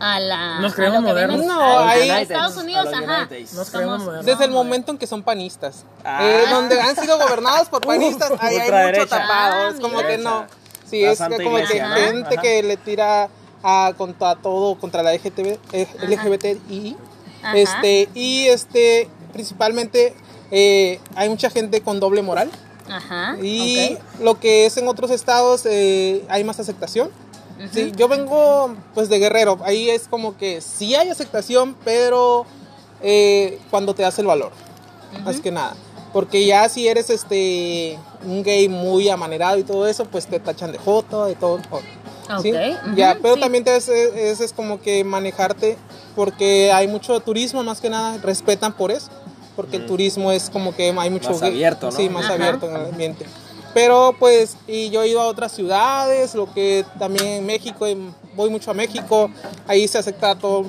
S3: a la...
S2: Nos
S3: a
S2: creemos modernos.
S6: No,
S3: a
S6: ahí-
S3: Estados Unidos, ajá.
S2: Nos
S3: Somos-
S2: creemos modernos.
S6: Desde el momento en que son panistas.
S1: Ah.
S6: Eh, donde han sido gobernados por [laughs] panistas, ahí hay mucho
S1: ultraderecha.
S6: tapado. Es como que no. Sí,
S1: La
S6: es
S1: Santa
S6: como que
S3: ¿no?
S6: gente
S2: Ajá.
S6: que le tira a, contra todo, contra la LGTB, eh, LGBTI.
S3: Ajá.
S6: Este, y este, principalmente eh, hay mucha gente con doble moral.
S3: Ajá,
S6: Y lo que es en otros estados eh, hay más aceptación. Sí, yo vengo pues de Guerrero, ahí es como que sí hay aceptación, pero eh, cuando te das el valor, más que nada. Porque ya si eres este un gay muy amanerado y todo eso, pues te tachan de joto, de todo. ¿sí?
S3: Ok,
S6: Ya, pero
S3: sí.
S6: también te es, es, es como que manejarte porque hay mucho turismo más que nada, respetan por eso, porque el turismo es como que hay mucho
S1: Más abierto, ¿no?
S6: Sí, más
S3: Ajá.
S6: abierto en el ambiente. Pero pues, y yo he ido a otras ciudades, lo que también en México, voy mucho a México, ahí se acepta todo,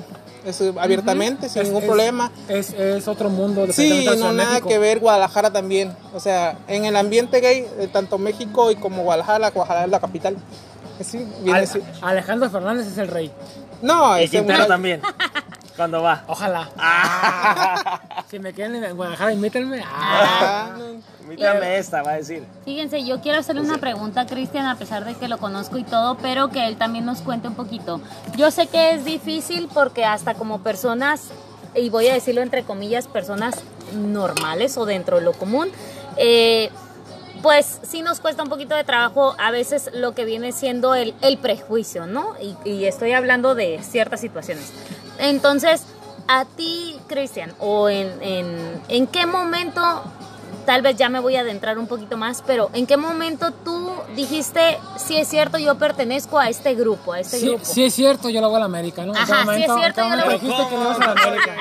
S6: es eh, abiertamente, sin
S2: Es-
S6: ningún
S2: es-
S6: problema.
S2: Es, es otro mundo.
S6: Sí,
S2: definitivamente,
S6: no
S2: de
S6: nada
S2: México.
S6: que ver Guadalajara también. O sea, en el ambiente gay, eh, tanto México y como Guadalajara, Guadalajara es la capital. Sí, así.
S2: Alejandro Fernández es el rey.
S6: No,
S1: Quintero
S6: muchacho-
S1: también. [laughs] Cuando va.
S2: Ojalá. [laughs] si me quieren en Guadalajara, invítenme. Ah. [laughs]
S6: Ah,
S1: Mírame esta, va a decir.
S3: Fíjense, yo quiero hacerle una pregunta a Cristian, a pesar de que lo conozco y todo, pero que él también nos cuente un poquito. Yo sé que es difícil porque hasta como personas, y voy a decirlo entre comillas, personas normales o dentro de lo común, eh, pues sí nos cuesta un poquito de trabajo a veces lo que viene siendo el, el prejuicio, ¿no? Y, y estoy hablando de ciertas situaciones. Entonces, a ti, Cristian, o en, en, en qué momento, tal vez ya me voy a adentrar un poquito más, pero en qué momento tú dijiste, sí es cierto, yo pertenezco a este grupo, a este
S2: Sí,
S3: grupo?
S2: sí es cierto, yo lo hago a la América, ¿no? ¿En qué
S3: Ajá, sí
S2: momento-
S3: es cierto, yo lo
S2: dijiste que le ibas a la América?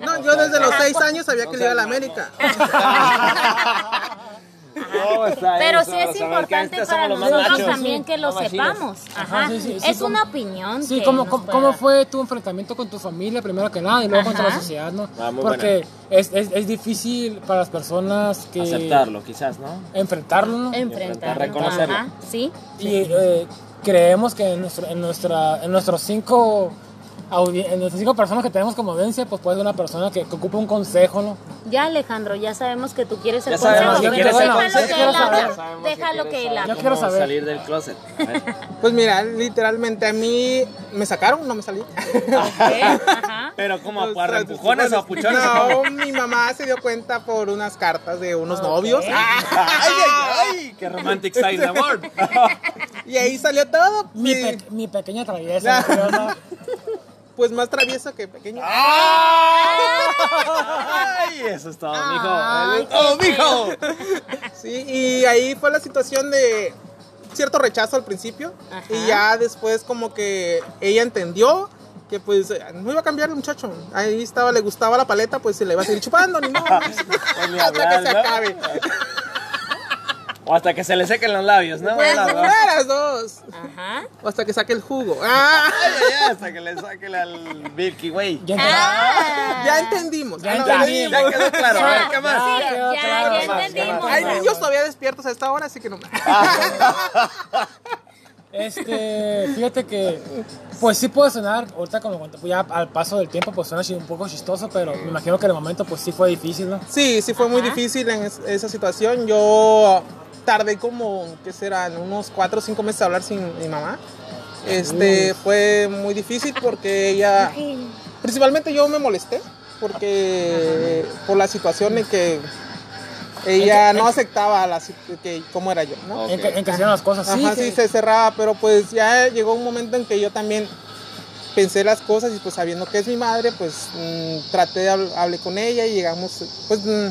S6: No, yo desde los seis años sabía que le iba a la América. [laughs]
S1: ¿Cómo está
S3: Pero
S1: eso?
S3: sí es importante para nosotros
S1: machos.
S3: también que lo sepamos. Ajá.
S2: sí, sí, sí,
S3: es una opinión.
S2: Sí, ¿cómo, cómo, fue tu enfrentamiento con tu familia, primero que nada, y luego contra la sociedad, ¿no?
S1: Ah,
S2: Porque es, es, es difícil para las personas que...
S1: Aceptarlo, quizás, ¿no?
S2: Enfrentarlo, ¿no?
S3: Enfrentar,
S1: reconocerlo.
S3: Ajá, sí.
S2: Y eh, creemos que en, nuestro, en, nuestra, en nuestros cinco... En cinco personas que tenemos como audiencia, pues puede ser una persona que, que ocupa un consejo, ¿no?
S3: Ya Alejandro, ya sabemos que tú quieres el
S1: Ya sabemos
S3: consejo,
S2: que
S3: pero
S2: quieres el consejo.
S3: que él
S1: Sabemos que
S3: déjalo que él haga.
S2: Yo quiero saber.
S1: salir del closet. [laughs] A ver.
S6: Pues mira, literalmente a mí me sacaron, no me salí.
S3: Ok, Ajá.
S1: Pero como a
S6: Los
S1: par- empujones o a puchones.
S6: No, mi mamá se dio cuenta por unas cartas de unos novios. [laughs]
S1: ¡Ay, ay, ay! ¡Qué romantic side award! [laughs]
S6: Y ahí salió todo.
S2: Mi, pe- mi pequeña traviesa.
S6: Pues más travieso que pequeño.
S1: ¡Ay! Eso es todo, mijo.
S3: Ay, qué
S1: mijo.
S6: Sí, y ahí fue la situación de cierto rechazo al principio.
S3: Ajá.
S6: Y ya después como que ella entendió que pues no iba a cambiar el muchacho. Ahí estaba, le gustaba la paleta, pues se le iba a seguir chupando, ni modo. [laughs] Hasta que se
S1: ¿no?
S6: acabe.
S1: O hasta que se le sequen los labios, ¿no?
S6: Pues,
S1: Las dos.
S3: Ajá.
S6: O hasta que saque el jugo. Ah,
S1: Ay, hasta que le saquen al Milky Way.
S2: Ya.
S3: Ah.
S6: ya entendimos.
S2: Ya
S6: Ah,
S1: Ya, ya quedó claro. A ver, ¿qué más?
S2: Quedó
S3: ya,
S2: claro.
S3: ya
S1: Más,
S3: entendimos.
S1: más,
S6: Hay
S1: más.
S6: niños todavía despiertos a esta hora, así que no. [laughs]
S2: Este, fíjate que, pues sí puede sonar, ahorita como ya al paso del tiempo, pues suena chi- un poco chistoso, pero me imagino que de momento, pues sí fue difícil, ¿no?
S6: Sí, sí fue muy difícil en es- esa situación. Yo tardé como, ¿qué serán? Unos cuatro o cinco meses de hablar sin mi mamá. Este, fue muy difícil porque ella, principalmente yo me molesté porque por la situación en que ella no aceptaba la, que cómo era yo, ¿no?
S1: Ok.
S2: En, que, en que se hicieron las cosas, sí.
S6: Ajá,
S2: que-
S6: sí, se cerraba, pero pues ya llegó un momento en que yo también pensé las cosas y pues sabiendo que es mi madre, pues mm, traté de habl- hablé con ella y llegamos, pues, mm,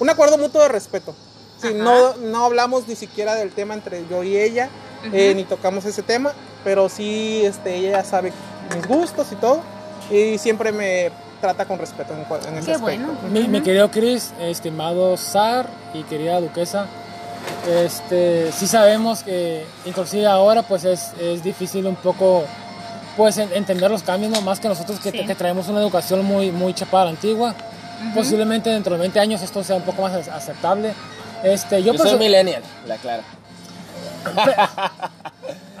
S6: un acuerdo mutuo de respeto. Sí, no, no hablamos ni siquiera del tema entre yo y ella, eh, ni tocamos ese tema, pero sí, este, ella sabe mis gustos y todo, y siempre me trata con respeto en, en ese
S3: Qué
S6: aspecto.
S3: bueno.
S2: Mi, mi querido Chris, estimado Sar y querida duquesa, este, sí sabemos que inclusive ahora pues es, es difícil un poco pues en- entender los cambios, ¿no? más que nosotros que,
S3: Sí.
S2: que traemos una educación muy, muy chapada a la antigua. Posiblemente dentro de 20 años esto sea un poco más ac- aceptable. Este, yo
S1: Yo soy millennial, la claro.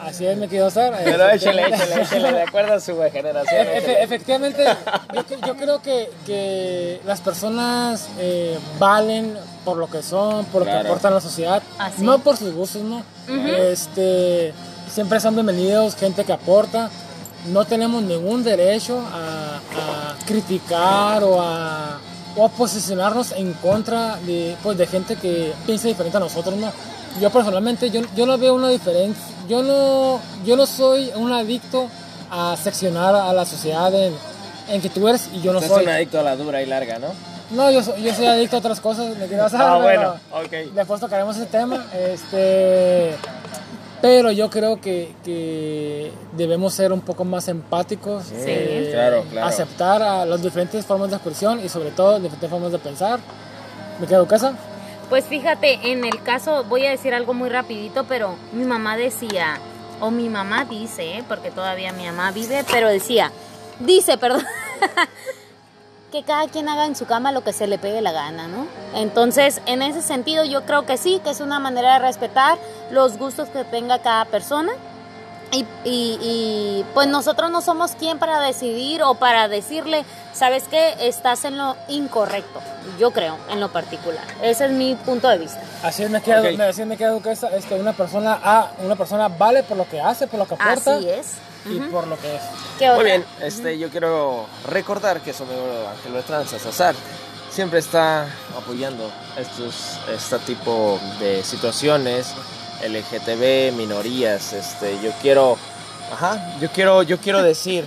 S2: Así es, mi querido Sar. [laughs]
S1: Pero
S2: Este,
S1: échale, échale, échale, de acuerdo a su generación.
S2: Efe- efectivamente, yo, cre- yo creo que, que las personas eh, valen por lo que son, por lo
S1: Claro.
S2: que aportan a la sociedad,
S3: Así.
S2: no por sus gustos, ¿no? este, siempre son bienvenidos, gente que aporta. No tenemos ningún derecho a, a criticar o a, o posicionarnos en contra de, pues, de gente que piensa diferente a nosotros, ¿no? Yo personalmente, yo, yo no veo una diferencia, yo no, yo no soy un adicto a seccionar a la sociedad en, en que tú eres y yo no
S1: Usted
S2: soy.
S1: es un adicto a la dura y larga, ¿no?
S2: No, yo soy, yo soy adicto a otras cosas, me quiero [laughs] saber,
S1: Ah, bueno, ok.
S2: después tocaremos ese tema. Este, pero yo creo que, que debemos ser un poco más empáticos, eh,
S1: claro, claro.
S2: aceptar a las diferentes formas de expresión y sobre todo diferentes formas de pensar. ¿Me quedo casa?
S3: Pues fíjate, en el caso, voy a decir algo muy rapidito, pero mi mamá decía, o mi mamá dice, porque todavía mi mamá vive, pero decía, dice, perdón, [laughs] que cada quien haga en su cama lo que se le pegue la gana, ¿no? Entonces, en ese sentido, yo creo que sí, que es una manera de respetar los gustos que tenga cada persona. Y, y- y, pues nosotros no somos quien para decidir o para decirle, sabes que estás en lo incorrecto, yo creo, en lo particular. Ese es mi punto de vista.
S2: Así me queda,
S1: Ok.
S2: así me queda que esta- es que una persona, ah, una persona vale por lo que hace, por lo que aporta
S3: Así es.
S2: Y por lo que es.
S3: ¿Qué
S1: Muy
S3: otra?
S1: bien, este, yo quiero recordar que su amigo Ángel Beltrán Sazazar siempre está apoyando estos, este tipo de situaciones, LGTB, minorías, este, yo quiero, ajá, yo quiero, yo quiero decir,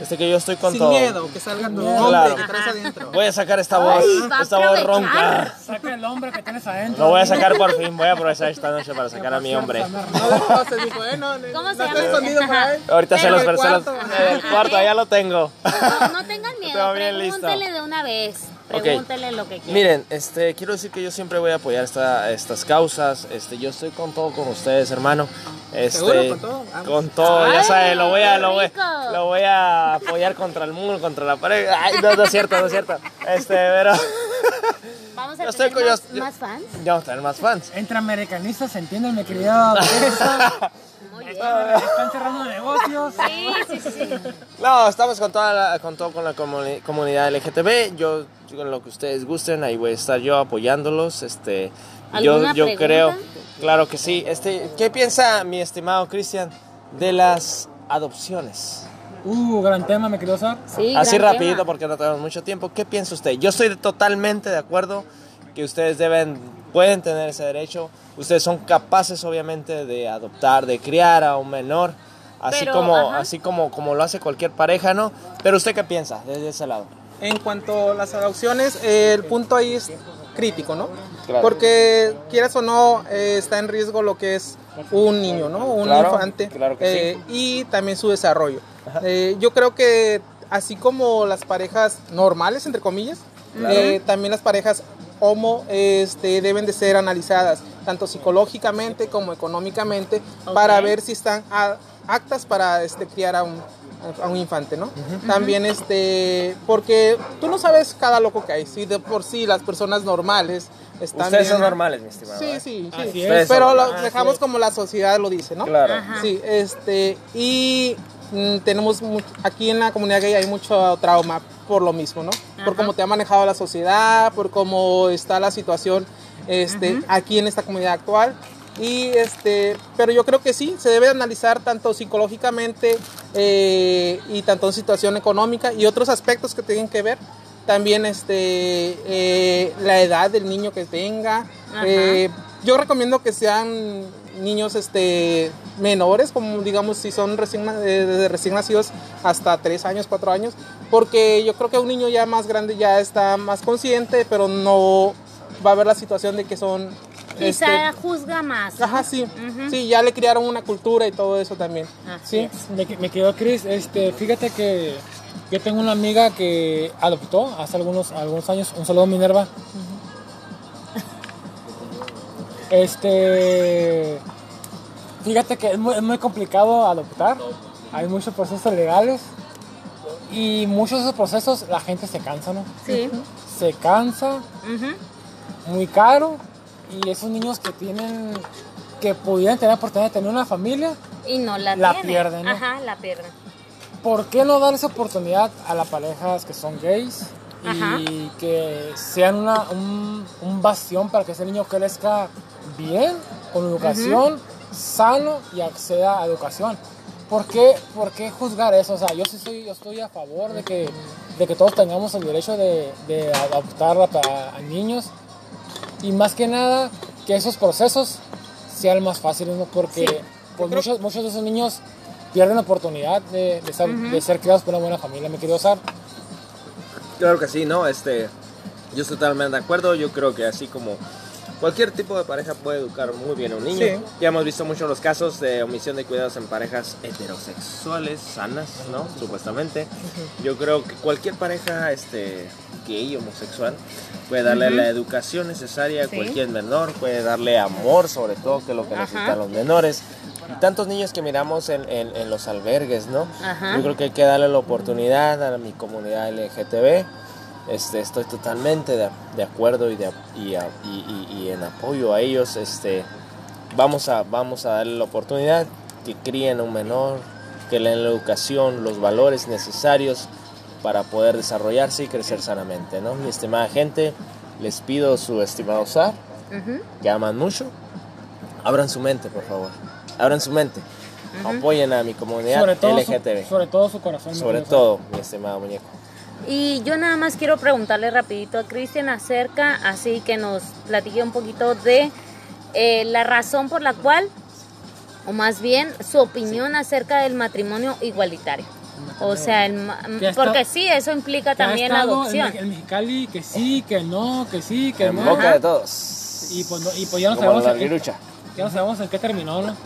S1: este, que yo estoy con
S6: Sin
S1: todo.
S6: miedo, que salga tu hombre
S1: Claro.
S6: que traes adentro.
S1: Voy a sacar esta voz,
S3: va a
S1: esta voz ronca.
S2: Saca el hombre que tienes adentro.
S1: Lo voy a sacar por fin, voy a aprovechar esta noche para sacar a mi hombre.
S6: Eh,
S3: ¿Cómo se llama?
S1: Ahorita se los
S6: el cuarto.
S1: el cuarto, allá lo tengo.
S3: No, no tengan miedo, pregúntele de una vez. Pregúntele lo que quieran.
S1: Miren, este, quiero decir que yo siempre voy a apoyar esta- estas causas. Este, yo estoy con todo con ustedes, hermano. Este,
S6: ¿Seguro? ¿Con todo?
S1: Con todo, ya sabes, lo voy a, lo voy, lo voy a apoyar contra el muro, contra la pared. Ay, no, no es cierto, no es cierto. Este, pero [laughs]
S3: Vamos a
S1: yo
S3: tener más,
S1: yo-
S3: más fans.
S1: ya vamos a tener más fans.
S2: Entre americanistas mi querido. [laughs] Están cerrando negocios.
S3: Sí, sí, sí.
S1: No, estamos con toda la, con todo con la comuni- comunidad LGTB. Yo, yo con lo que ustedes gusten, ahí voy a estar yo apoyándolos. Este, yo,
S3: ¿Alguna
S1: yo
S3: pregunta?
S1: creo, claro que sí. Este, ¿qué piensa mi estimado Cristian de las adopciones?
S2: Uh, gran tema, mi querido Sar.
S3: Sí,
S1: Así rapidito
S3: tema.
S1: porque no tenemos mucho tiempo. ¿Qué piensa usted? Yo estoy totalmente de acuerdo que ustedes deben, pueden tener ese derecho. Ustedes son capaces, obviamente, de adoptar, de criar a un menor, así
S3: Pero,
S1: como,
S3: ajá.
S1: así como, como lo hace cualquier pareja, ¿no? Pero usted qué piensa desde ese lado?
S6: En cuanto a las adopciones, eh, el punto ahí es crítico, ¿no?
S1: Claro.
S6: Porque quieras o no, eh, está en riesgo lo que es un niño, ¿no? Un
S1: Claro,
S6: infante.
S1: claro que
S6: eh, Y también su desarrollo. Eh, yo creo que así como las parejas normales, entre comillas, eh, también las parejas homo este, deben de ser analizadas, tanto psicológicamente como económicamente, para ver si están a- aptas para este, criar a un, a un infante, ¿no? También, este, porque tú no sabes cada loco que hay, si de por sí las personas normales están
S1: Ustedes
S6: bien-
S1: son normales, mi estimado.
S6: Sí,
S1: ¿eh?
S6: sí, sí.
S2: Así
S1: es.
S6: Pero lo dejamos como la sociedad lo dice, ¿no?
S1: Claro.
S3: Ajá.
S6: Sí, este, y tenemos mu- aquí en la comunidad gay hay mucho trauma por lo mismo, ¿no? Por
S3: Ajá.
S6: cómo te ha manejado la sociedad, por cómo está la situación este, aquí en esta comunidad actual. Y este, pero yo creo que sí, se debe analizar tanto psicológicamente eh, y tanto en situación económica y otros aspectos que tienen que ver. También este, eh, la edad del niño que tenga. Eh, yo recomiendo que sean niños este, menores, como digamos si son recién, eh, desde recién nacidos hasta 3 años, 4 años, porque yo creo que un niño ya más grande ya está más consciente, pero no va a ver la situación de que son...
S3: Quizá
S6: este,
S3: juzga más.
S6: Ajá, sí,
S3: Ujú.
S6: sí, ya le criaron una cultura y todo eso también.
S3: Así
S6: Sí,
S3: es.
S2: Me, me quedó Chris, este, fíjate que yo tengo una amiga que adoptó hace algunos, algunos años, un saludo Minerva. Este, fíjate que es muy, es muy complicado adoptar, hay muchos procesos legales y muchos de esos procesos la gente se cansa, ¿no?
S3: Sí.
S2: Se cansa,
S3: Ujú.
S2: muy caro y esos niños que tienen, que pudieran tener la oportunidad de tener una familia,
S3: Y no la,
S2: pierden, ¿no?
S3: Ajá, la pierden.
S2: ¿por qué no dar esa oportunidad a las parejas que son gays
S3: Ajá.
S2: y que sean una, un, un bastión para que ese niño crezca bien, con educación, sano y acceda a educación? ¿Por qué, por qué juzgar eso? O sea, yo sí soy, yo estoy a favor de que, de que todos tengamos el derecho de, de adoptar a, a niños y más que nada que esos procesos sean más fáciles, ¿no? Porque
S3: Sí.
S2: pues, muchos, muchos de esos niños pierden la oportunidad de, de ser, de ser criados por una buena familia. Me quiero usar.
S1: Claro que sí, ¿no? Este, yo estoy totalmente de acuerdo. Yo creo que así como cualquier tipo de pareja puede educar muy bien a un niño.
S6: Sí.
S1: Ya hemos visto muchos los casos de omisión de cuidados en parejas heterosexuales, sanas, ¿no? Supuestamente. Yo creo que cualquier pareja este, gay, homosexual, puede darle la educación necesaria a
S3: Sí.
S1: cualquier menor, puede darle amor sobre todo, que es lo que
S3: Ajá.
S1: necesitan los menores. tantos niños que miramos en, en- en los albergues, ¿no?
S3: Ajá.
S1: Yo creo que hay que darle la oportunidad a mi comunidad LGTB. Este, estoy totalmente de, de acuerdo y, de, y, a- y- y- y en apoyo a ellos. Este, vamos, a, vamos a darle la oportunidad que críen a un menor, que le den la educación, los valores necesarios para poder desarrollarse y crecer sanamente, ¿no? Mi estimada gente, les pido su estimado Sar,
S3: Ujú.
S1: que aman mucho, abran su mente, por favor. Abran su mente. Apoyen a mi comunidad
S2: Sobre todo,
S1: LGTB.
S2: su, sobre todo su corazón.
S1: Sobre todo, mi estimado muñeco.
S3: Y yo nada más quiero preguntarle rapidito a Cristian acerca, así que nos platique un poquito de eh, la razón por la cual, o más bien su opinión acerca del matrimonio igualitario. O sea, el
S2: está-
S3: porque sí, eso implica también la adopción.
S2: En, Mexicali, que sí, que no, que sí, que
S1: En
S2: no.
S1: boca de todos.
S2: Y pues, no- y pues ya no
S1: Como
S2: sabemos
S1: la
S2: en. Ya no sabemos en qué terminó, ¿no?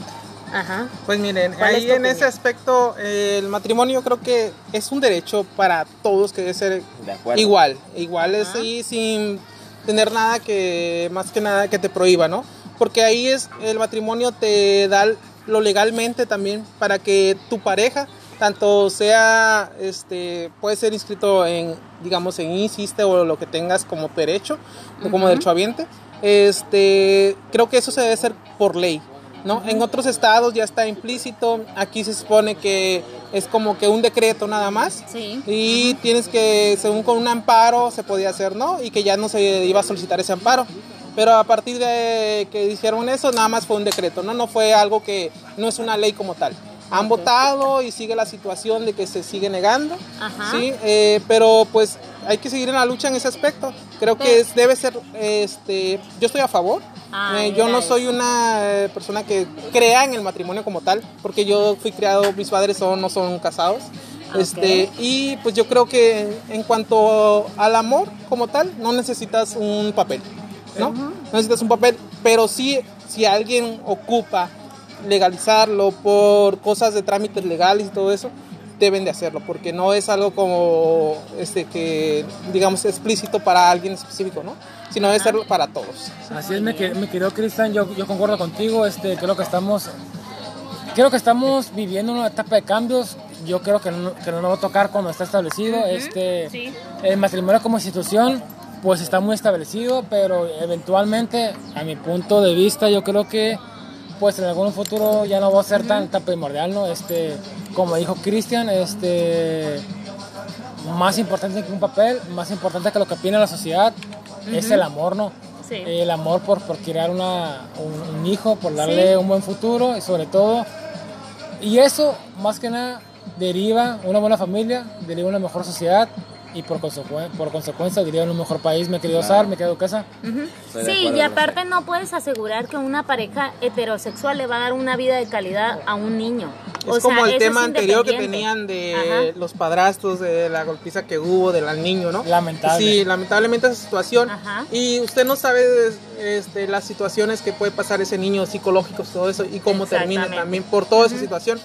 S3: Ajá.
S6: Pues miren,
S3: ¿Cuál es
S6: ahí en ese aspecto eh, el matrimonio creo que es un derecho para todos que debe ser
S1: De
S6: igual, igual es ahí sin tener nada que más que nada que te prohíba, ¿no? Porque ahí es el matrimonio te da lo legalmente también para que tu pareja tanto sea este puede ser inscrito en digamos en INSISTE o lo que tengas como derecho o como derechohabiente este creo que eso se debe hacer por ley ¿no? En otros estados ya está implícito, aquí se supone que es como que un decreto nada más.
S3: Sí.
S6: Y tienes que, según con un amparo, se podía hacer, ¿no? Y que ya no se iba a solicitar ese amparo. Pero a partir de que dijeron eso, nada más fue un decreto, ¿no? No fue algo que no es una ley como tal. Han votado y sigue la situación de que se sigue negando,
S3: Ajá.
S6: ¿sí? Eh, pero pues hay que seguir en la lucha en ese aspecto. Creo que es- debe ser, este, yo estoy a favor.
S3: Ah,
S6: Eh, yo no soy una eh, persona que crea en el matrimonio como tal, porque yo fui criado, mis padres son, no son casados.
S3: Ok.
S6: Este, y pues yo creo que en cuanto al amor como tal, no necesitas un papel, ¿no? No necesitas un papel, pero sí, si alguien ocupa legalizarlo por cosas de trámites legales y todo eso, deben de hacerlo, porque no es algo como este que digamos explícito para alguien específico, ¿no? Sino debe ser para todos.
S2: Así es, mi, que- mi querido Cristian, yo, yo concuerdo contigo, este, creo que estamos, creo que estamos viviendo una etapa de cambios, yo creo que no, que no nos va a tocar cuando está establecido, este,
S3: sí.
S2: el matrimonio como institución, pues está muy establecido, pero eventualmente, a mi punto de vista, yo creo que, pues en algún futuro ya no va a ser tan, tan primordial, ¿no? Este, como dijo Cristian, este, más importante que un papel, más importante que lo que opina la sociedad, es el amor, ¿no?
S3: Sí.
S2: El amor por, por crear una, un, un hijo, por darle
S3: Sí.
S2: un buen futuro y sobre todo, y eso más que nada deriva una buena familia, deriva una mejor sociedad y por, consecuen- por consecuencia deriva un mejor país, mi querido Sar, mi querido Casa.
S1: Estoy de
S3: Sí, y aparte no puedes asegurar que una pareja heterosexual le va a dar una vida de calidad a un niño. O
S6: Es
S3: sea,
S6: como el tema anterior que tenían de
S3: Ajá.
S6: los padrastros, de la golpiza que hubo del niño, ¿no?
S2: Lamentable.
S6: Sí, lamentablemente esa situación.
S3: Ajá.
S6: Y usted no sabe este, las situaciones que puede pasar ese niño psicológicos, todo eso, y cómo termina también por toda esa situación.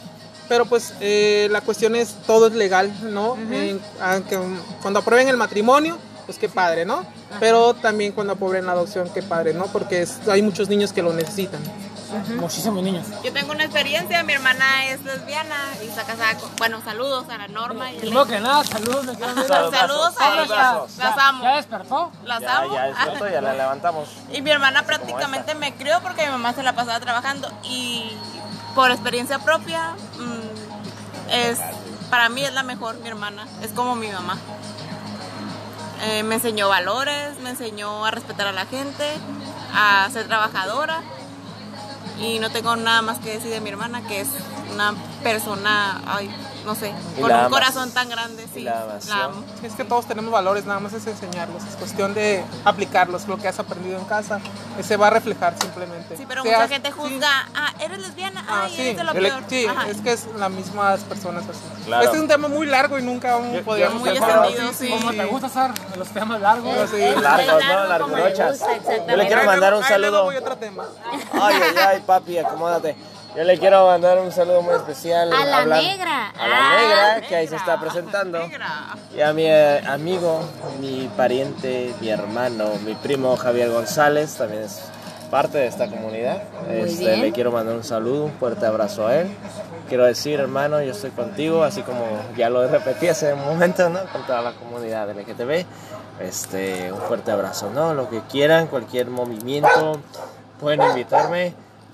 S6: Pero pues eh, la cuestión es, todo es legal, ¿no? En- aunque, um, cuando aprueben el matrimonio, pues qué padre, ¿no? Pero también cuando aprueben la adopción, qué padre, ¿no? Porque es- hay muchos niños que lo necesitan.
S2: Muchísimos niños.
S4: Yo tengo una experiencia, mi hermana es lesbiana y está casada con, bueno, saludos a la Norma y a
S2: Primero
S4: la-
S2: que nada, saludos, mi.
S4: Saludos a
S1: Saludazos.
S4: las
S2: ¿Ya,
S4: amo,
S2: ¿Ya despertó?
S4: las
S1: Ya,
S4: amo.
S1: ya despertó, ya la levantamos.
S4: Y mi hermana prácticamente me crió porque mi mamá se la pasaba trabajando y por experiencia propia mm, es para mí es la mejor mi hermana, es como mi mamá. Eh, me enseñó valores, me enseñó a respetar a la gente, a ser trabajadora y no tengo nada más que decir de mi hermana que es una persona, no sé, con un corazón tan grande, sí.
S6: Es que todos tenemos valores, nada más es enseñarlos, es cuestión de aplicarlos, lo que has aprendido en casa, se va a reflejar simplemente.
S4: Sí, pero
S6: Seas-
S4: mucha gente
S6: sí.
S4: juzga, ah, eres lesbiana,
S6: Ah,
S4: ay,
S6: sí,
S4: eres de lo peor.
S6: sí,
S4: Ajá.
S6: es que es las mismas personas así.
S1: Claro.
S6: Este es un tema muy largo y nunca podríamos
S4: yo- muy
S6: hablar.
S4: extendido, sí.
S2: Como te gusta, Sar, los temas largos.
S6: Sí, sí.
S3: Es
S1: Largos, ¿no?
S3: largo como le
S1: Largochas.
S3: gusta, exactamente.
S1: Yo le quiero mandar un saludo. Ay, ay, ay, papi, acomódate. Yo le quiero mandar un saludo muy especial.
S3: A la
S1: hablan-
S3: negra.
S1: A la
S3: Ah,
S1: negra, que ahí se está presentando. Y a mi eh, amigo, mi pariente, mi hermano, mi primo Javier González, también es parte de esta comunidad. Este, le quiero mandar un saludo, un fuerte abrazo a él. Quiero decir, hermano, yo estoy contigo, así como ya lo repetí hace un momento, ¿no? Con toda la comunidad LGTB. Este, un fuerte abrazo, ¿no? Lo que quieran, cualquier movimiento, pueden invitarme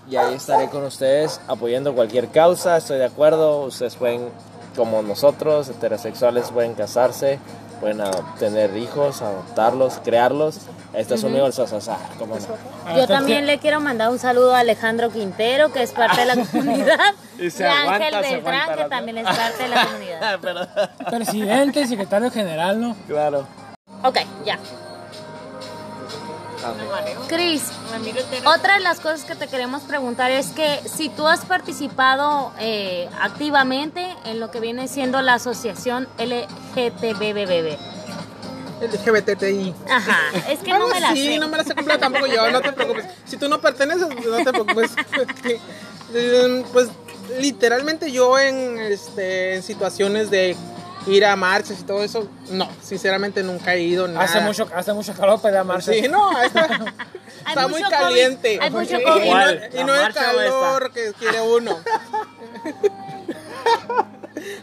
S1: y ahí estaré con ustedes apoyando cualquier causa. Estoy de acuerdo, ustedes pueden, como nosotros, heterosexuales, pueden casarse, pueden a- tener hijos, adoptarlos, crearlos. Este es el Sasasá, ¿cómo no?
S3: Yo también le quiero mandar un saludo a Alejandro Quintero, que es parte de la [laughs] comunidad. [laughs]
S1: Y se
S3: y a
S1: aguanta,
S3: Ángel Beltrán, que también es parte de la [laughs] comunidad.
S1: Pero-
S2: Presidente, secretario general, ¿no?
S1: claro.
S3: Ok, ya. Cris, otra de las cosas que te queremos preguntar es que si tú has participado eh, activamente en lo que viene siendo la asociación LGTBBB.
S6: LGBTI.
S3: Ajá, es que no me la
S6: sí,
S3: sé.
S6: no me la sé completa tampoco yo, no te preocupes. Si tú no perteneces, no te preocupes. [laughs] Pues literalmente yo en, este, en situaciones de ir a marchas y todo eso, no, sinceramente nunca he ido. Nada.
S2: Hace mucho, hace mucho calor para ir a marcha.
S6: Sí, no, [laughs] está, muy caliente.
S3: COVID, hay mucho
S6: Y
S3: COVID.
S6: no-. Y
S1: ¿La
S6: no el calor que quiere uno.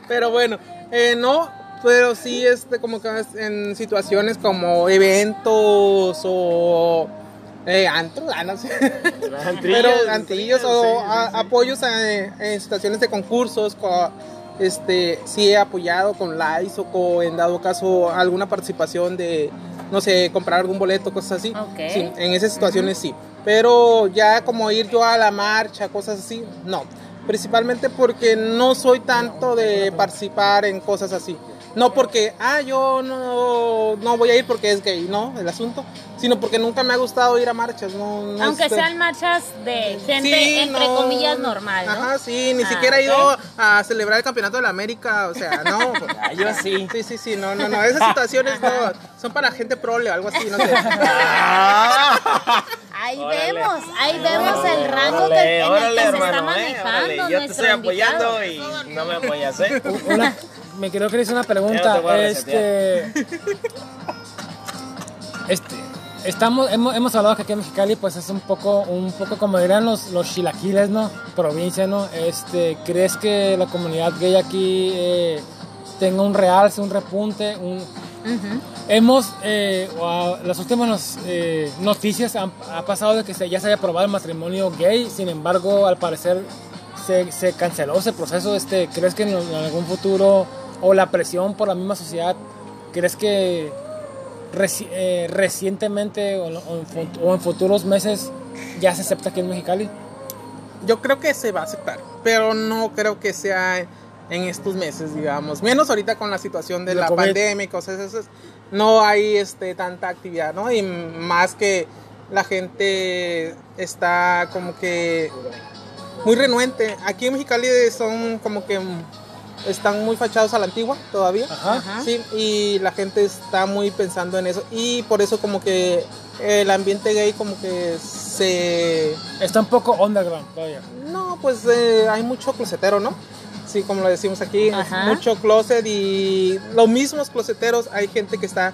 S6: Pero bueno, eh, no, pero sí este, como que en situaciones como eventos o eh, antros, ah, no sé. pero antrillos o a- apoyos a- en situaciones de concursos, co- este, sí he apoyado con likes o en dado caso alguna participación de, no sé, comprar algún boleto, cosas así. Sí, en esas situaciones sí. Pero ya como ir yo a la marcha, cosas así, no. Principalmente porque no soy tanto de participar en cosas así. No porque, ah, yo no, no voy a ir porque es gay, no, el asunto. Sino porque nunca me ha gustado ir a marchas, no. no
S3: Aunque
S6: sé.
S3: sean marchas de gente,
S6: Sí,
S3: entre
S6: no.
S3: comillas, normal, ¿no?
S6: Ajá, sí, ni
S3: Ah,
S6: siquiera he ido a celebrar el campeonato de la América, o sea, no. pues, [laughs]
S1: Ah, yo sí.
S6: Sí, sí, sí, no, no, no, esas situaciones no, son para gente prole o algo así, no sé. [laughs]
S3: Ahí
S1: Órale.
S3: vemos, ahí vemos el rango que,
S1: Órale,
S3: en el
S1: órale,
S3: que se está
S1: hermano, eh,
S3: manejando.
S1: Yo te estoy
S3: invitado.
S1: apoyando y no me apoyas, ¿eh?
S2: Una, me quiero que le hice una pregunta. este, [laughs] este, estamos, hemos, hemos hablado que aquí en Mexicali pues es un poco, un poco como dirían los, los chilaquiles, ¿no? Provincia, ¿no? Este, ¿crees que la comunidad gay aquí eh, tenga un realce, un repunte, un. Hemos, eh, las últimas eh, noticias han, ha pasado de que se- ya se haya aprobado el matrimonio gay, sin embargo, al parecer se, se canceló ese proceso. Este, ¿Crees que en, en algún futuro, o la presión por la misma sociedad, crees que reci- eh, recientemente o, en- o en, o en futuros meses ya se acepta aquí en Mexicali?
S6: Yo creo que se va a aceptar, pero no creo que sea en estos meses, digamos. Menos ahorita con la situación de
S2: La
S6: la, pandemia y cosas esas. No hay este, tanta actividad, ¿no? Y más que la gente está como que muy renuente. Aquí en Mexicali son como que están muy fachados a la antigua todavía.
S2: Ajá.
S6: Sí, y la gente está muy pensando en eso. Y por eso como que el ambiente gay como que se...
S2: Está un poco underground todavía.
S6: No, pues eh, hay mucho closetero, ¿no? Sí, como lo decimos aquí, mucho closet y los mismos closeteros hay gente que está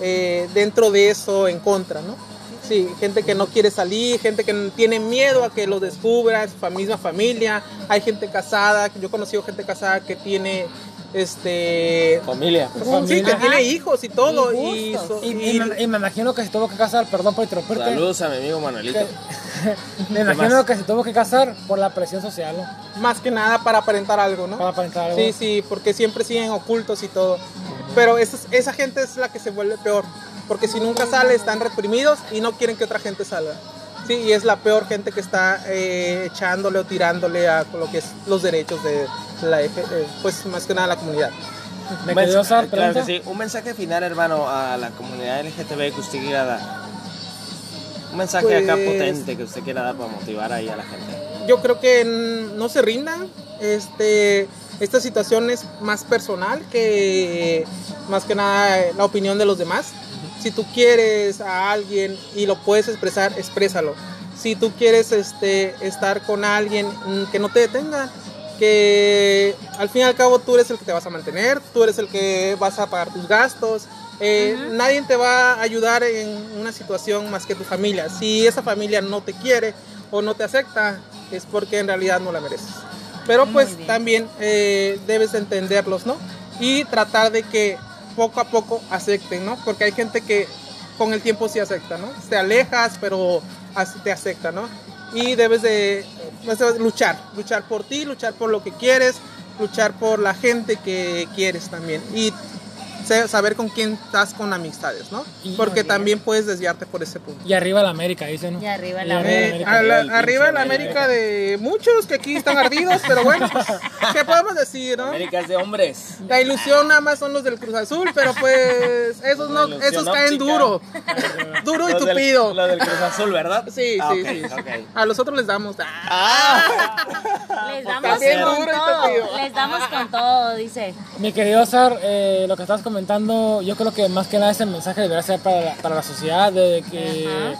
S6: eh, dentro de eso en contra, ¿no? Sí, gente que no quiere salir, gente que tiene miedo a que lo descubra, su misma familia, hay gente casada, yo he conocido gente casada que tiene este
S1: Familia.
S6: Sí,
S2: familia.
S6: que tiene hijos y todo.
S3: Y
S6: Y,
S3: gustos.
S6: so-
S2: Y,
S6: y-
S2: y me, y me imagino que se tuvo que casar, perdón por interrumpirte.
S1: Saludos a mi amigo Manuelito. [laughs]
S2: Me imagino
S1: más?
S2: que se tuvo que casar por la presión social, ¿no?
S6: más que nada para aparentar algo, ¿no?
S2: Para aparentar algo.
S6: Sí, sí, porque siempre siguen ocultos y todo. Pero esa, esa gente es la que se vuelve peor. Porque si nunca sale, están reprimidos y no quieren que otra gente salga. Sí, y es la peor gente que está eh, echándole o tirándole a lo que es los derechos de la, eje- eh, pues más que nada la comunidad.
S2: ¿Me
S1: Un
S2: quedó
S1: mensaje-
S2: usar
S1: claro que sí. Un mensaje final, hermano, a la comunidad LGTB que usted quiera dar. Un mensaje acá
S6: Pues-
S1: potente que usted quiera dar para motivar ahí a la gente.
S6: yo creo que no se rindan. Este, esta situación es más personal que más que nada eh, la opinión de los demás. Si tú quieres a alguien y lo puedes expresar, exprésalo. Si tú quieres este, estar con alguien mm, que no te detenga, que al fin y al cabo tú eres el que te vas a mantener, tú eres el que vas a pagar tus gastos Eh, Nadie te va a ayudar en una situación más que tu familia. Si esa familia no te quiere o no te acepta, es porque en realidad no la mereces. Pero pues también eh, debes entenderlos, ¿no? Y tratar de que poco a poco acepten, ¿no? Porque hay gente que con el tiempo sí acepta, ¿no? Te alejas, pero te acepta, ¿no? Y debes de pues, luchar, luchar por ti, luchar por lo que quieres, luchar por la gente que quieres también. Y saber con quién estás con amistades, ¿no?
S2: Y-
S6: Porque también puedes desviarte por ese punto.
S2: Y arriba la América, dicen. ¿no?
S3: Y arriba
S2: Y
S3: la
S6: Eh,
S2: América.
S6: a la-
S1: El
S6: arriba la América de muchos que aquí están ardidos, pero bueno, ¿qué podemos decir, no?
S1: América es de hombres.
S6: La ilusión nada más son los del Cruz Azul, pero pues esos no,
S1: La
S6: esos caen
S1: óptica.
S6: duro, [laughs] duro y tupido.
S1: Lo del Cruz Azul, ¿verdad?
S6: Sí,
S1: Ah,
S6: sí,
S1: ok,
S6: sí.
S1: ok.
S6: A los otros les damos. Ah,
S3: Les damos con
S6: duro y
S3: todo.
S6: tupido.
S3: Les damos con todo, dice.
S2: Mi querido Sar, eh, lo que estás comentando, yo creo que más que nada ese mensaje debería ser para la, para la sociedad de que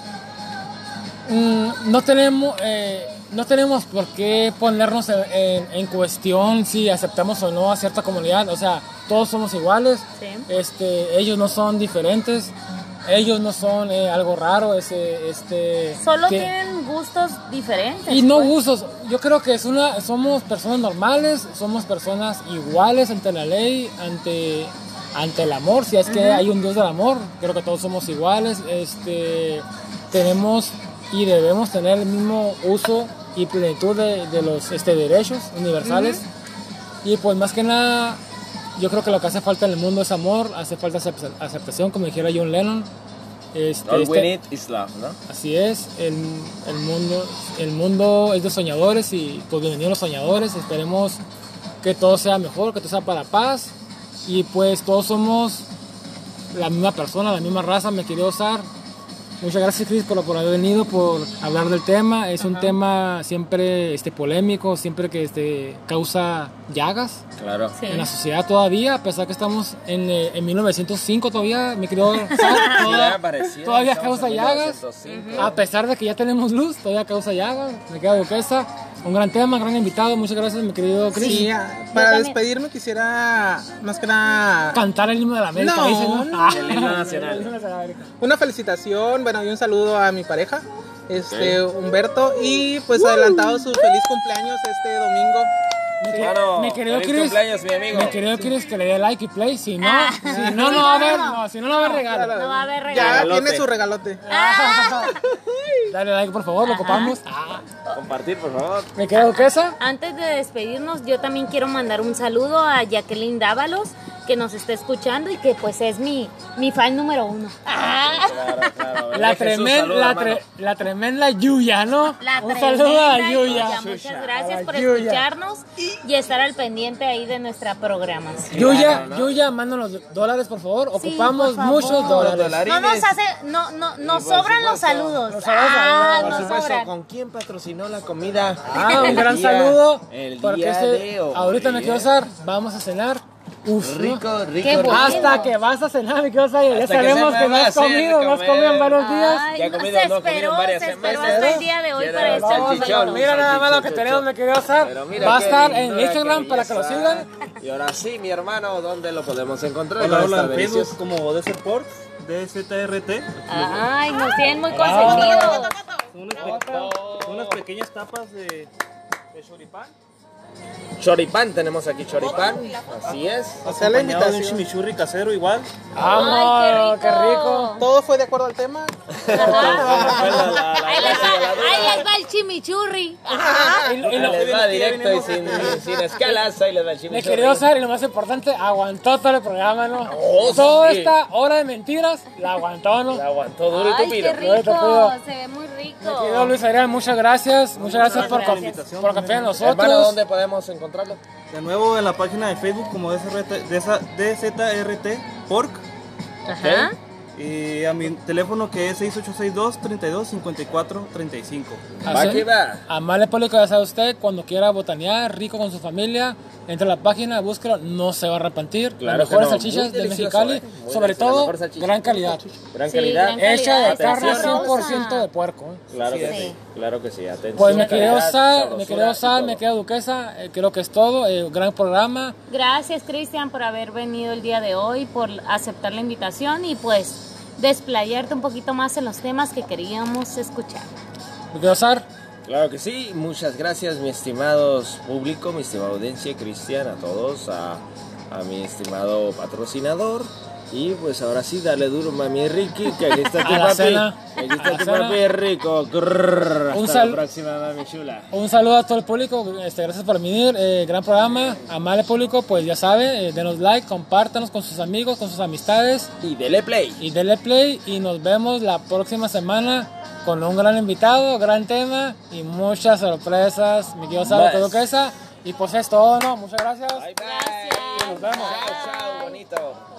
S2: mm, no tenemos eh, no tenemos por qué ponernos en, en- en cuestión si aceptamos o no a cierta comunidad, o sea, todos somos iguales,
S3: Sí.
S2: este, ellos no son diferentes, ellos no son eh, algo raro, ese, este,
S3: Solo
S2: que-
S3: tienen gustos diferentes.
S2: y no
S3: pues.
S2: gustos, yo creo que es una, somos personas normales, somos personas iguales ante la ley, ante, ante el amor, si es que hay un Dios del amor, creo que todos somos iguales, este, tenemos y debemos tener el mismo uso y plenitud de, de los este, derechos universales. Y pues más que nada, yo creo que lo que hace falta en el mundo es amor, hace falta acep- aceptación, como dijera John Lennon. Este,
S1: All
S2: este-
S1: we need is love, ¿no?
S2: Así es, el, el mundo, el mundo es de soñadores y pues bienvenidos los soñadores, esperemos que todo sea mejor, que todo sea para paz y pues todos somos la misma persona, la misma raza, me quería usar. Muchas gracias Chris por, por haber venido, por hablar del tema, es un tema siempre este, polémico, siempre que este, causa llagas
S1: Claro.
S3: Sí.
S2: en la sociedad todavía, a pesar que estamos en, eh, en 1905 [laughs] todavía,
S1: Ya apareció,
S2: todavía
S1: estamos
S2: causa llagas.
S1: 1905.
S2: A pesar de que ya tenemos luz, todavía causa llagas. Me queda duquesa. Un gran tema, gran invitado. Muchas gracias, mi querido Chris.
S6: Sí, para despedirme quisiera más que nada
S2: Cantar el himno de la América.
S6: No,
S2: dicen,
S6: no.
S1: El himno nacional. [laughs]
S6: Una felicitación, bueno, y un saludo a mi pareja, este Humberto, y pues adelantado su feliz cumpleaños este domingo.
S2: Mi, querido
S1: feliz
S2: Chris.
S1: cumpleaños, mi amigo.
S2: Mi querido Chris, que le dé like y play. Si no,
S3: Ah.
S2: si no, no va a haber, no, si no, no va a haber regalo.
S3: No va a haber
S6: Ya.
S1: Regalote.
S6: tiene su regalote. [laughs]
S2: Dale like, por favor, lo ocupamos. Ah.
S1: Compartir, por favor.
S2: Mi querida duquesa.
S3: Antes de despedirnos, yo también quiero mandar un saludo a Jacqueline Dávalos, que nos está escuchando y que pues es mi, mi fan número uno.
S1: Claro, claro.
S2: La,
S1: saluda,
S2: la,
S1: mano.
S2: tre- la tremenda Yuya, ¿no?
S3: La
S2: Un saludo a
S3: tremenda
S2: Yuya.
S3: Muchas gracias por
S2: Yuya.
S3: escucharnos y estar al pendiente ahí de nuestra programación.
S2: Yuya,
S1: Claro, ¿no?
S2: Yuya, mándanos dólares, por favor.
S3: Sí,
S2: Ocupamos
S3: por favor.
S2: muchos dólares.
S3: No nos hace, no, no, nos
S1: por
S3: sobran los
S1: supuesto,
S3: saludos.
S2: nos sobran
S3: Ah,
S2: saludos,
S3: nos
S1: Por supuesto,
S3: sobran.
S1: ¿con quién patrocinó la comida?
S2: Ah, un gran
S1: día-
S2: saludo.
S1: El
S2: porque
S1: día
S2: este-
S1: de hoy.
S2: ahorita me quiero usar. Vamos a cenar. Uf, ¿no?
S1: Rico, rico, rico.
S2: Hasta que vas a cenar, mi querido Sayo. Ya
S1: que
S2: sabemos que
S1: me
S2: no has comido, no has comido en varios días.
S3: Ay,
S1: Ya
S3: no,
S1: comido,
S3: se
S1: no
S3: esperó,
S1: en varias
S3: se esperó hasta el día de hoy para
S1: el
S3: este
S1: salchichón.
S3: saludo.
S2: Mira nada más lo que tenemos, mi querido
S1: mira
S2: Va a estar en Instagram para que lo sigan.
S1: Y ahora sí, mi hermano, ¿dónde lo podemos encontrar?
S5: Hola, hola, Facebook como Pork, DZRT.
S3: Ay, nos tienen muy
S2: Ah.
S3: consentidos.
S5: Son unas, pequeñas tapas de, de choripán.
S1: Choripán, tenemos aquí choripán. Así es.
S6: O sea, la
S5: de un
S6: invitación.
S5: chimichurri casero igual.
S2: Vamos,
S3: Ay,
S2: qué rico.
S6: Todo fue de acuerdo al tema.
S3: Ahí les va, ahí les va el chimichurri.
S2: Y,
S1: les va directo y sin, sin escalas. Ahí les va el
S2: mi
S1: chimichurri.
S2: querido Sar, y lo más importante, aguantó todo el programa, ¿no?
S1: Oh,
S2: Toda
S1: sí.
S2: esta hora de mentiras, la aguantó, ¿no?
S1: La aguantó duro y
S3: Ay,
S1: tupido.
S3: qué rico. Se ve muy
S2: Mi
S3: rico.
S2: querido Luis Adrián, muchas gracias. Muchas gracias por, confiar en nosotros.
S1: ¿dónde podemos encontrarlo?
S5: De nuevo en la página de Facebook como DZRT, DZRT Pork.
S3: Ajá.
S5: Y a mi teléfono que es 6862 32 54 35.
S1: Va.
S2: Amable público, ya sabe usted, cuando quiera botanear, rico con su familia, entre a la página, búsquelo, no se va a arrepentir.
S1: Claro
S2: Las mejores
S1: no,
S2: salchichas
S1: muy
S2: de Mexicali,
S1: eh,
S2: sobre todo, gran calidad.
S1: Gran
S3: Sí,
S1: calidad.
S3: gran calidad.
S2: Hecha de carne
S1: Atención.
S2: 100% de puerco. ¿eh?
S1: Claro que
S3: Sí.
S1: sí. Claro que sí. Atención.
S2: Pues me querido
S1: calidad,
S2: Sal, me
S1: y
S2: Sal, me querido Duquesa, eh, creo que es todo. eh, gran programa.
S3: Gracias, Cristian, por haber venido el día de hoy, por aceptar la invitación y pues desplayarte un poquito más en los temas que queríamos escuchar.
S2: Me querido Sar,
S1: Claro que sí, muchas gracias mi estimados público, mi estimada audiencia, Cristian, a todos, a, a mi estimado patrocinador. Y pues ahora sí, dale duro, mami Ricky, que aquí está [laughs] tu
S2: A la
S1: papi.
S2: cena.
S1: Aquí está
S2: la
S1: tu
S2: cena.
S1: papi rico. Grrr, hasta
S2: Un sal-
S1: la próxima, mami chula.
S2: un saludo a todo el público, este, gracias por venir, eh, gran programa, amable público, pues ya sabe, eh, denos like, compártanos con sus amigos, con sus amistades
S1: Y dele play.
S2: y denle play y nos vemos la próxima semana con un gran invitado, gran tema y muchas sorpresas, mi querido Sara
S1: Más.
S2: Duquesa. Y pues es todo, ¿no? Muchas gracias.
S1: Bye bye.
S2: Nos vemos.
S1: Chao, chao, bonito.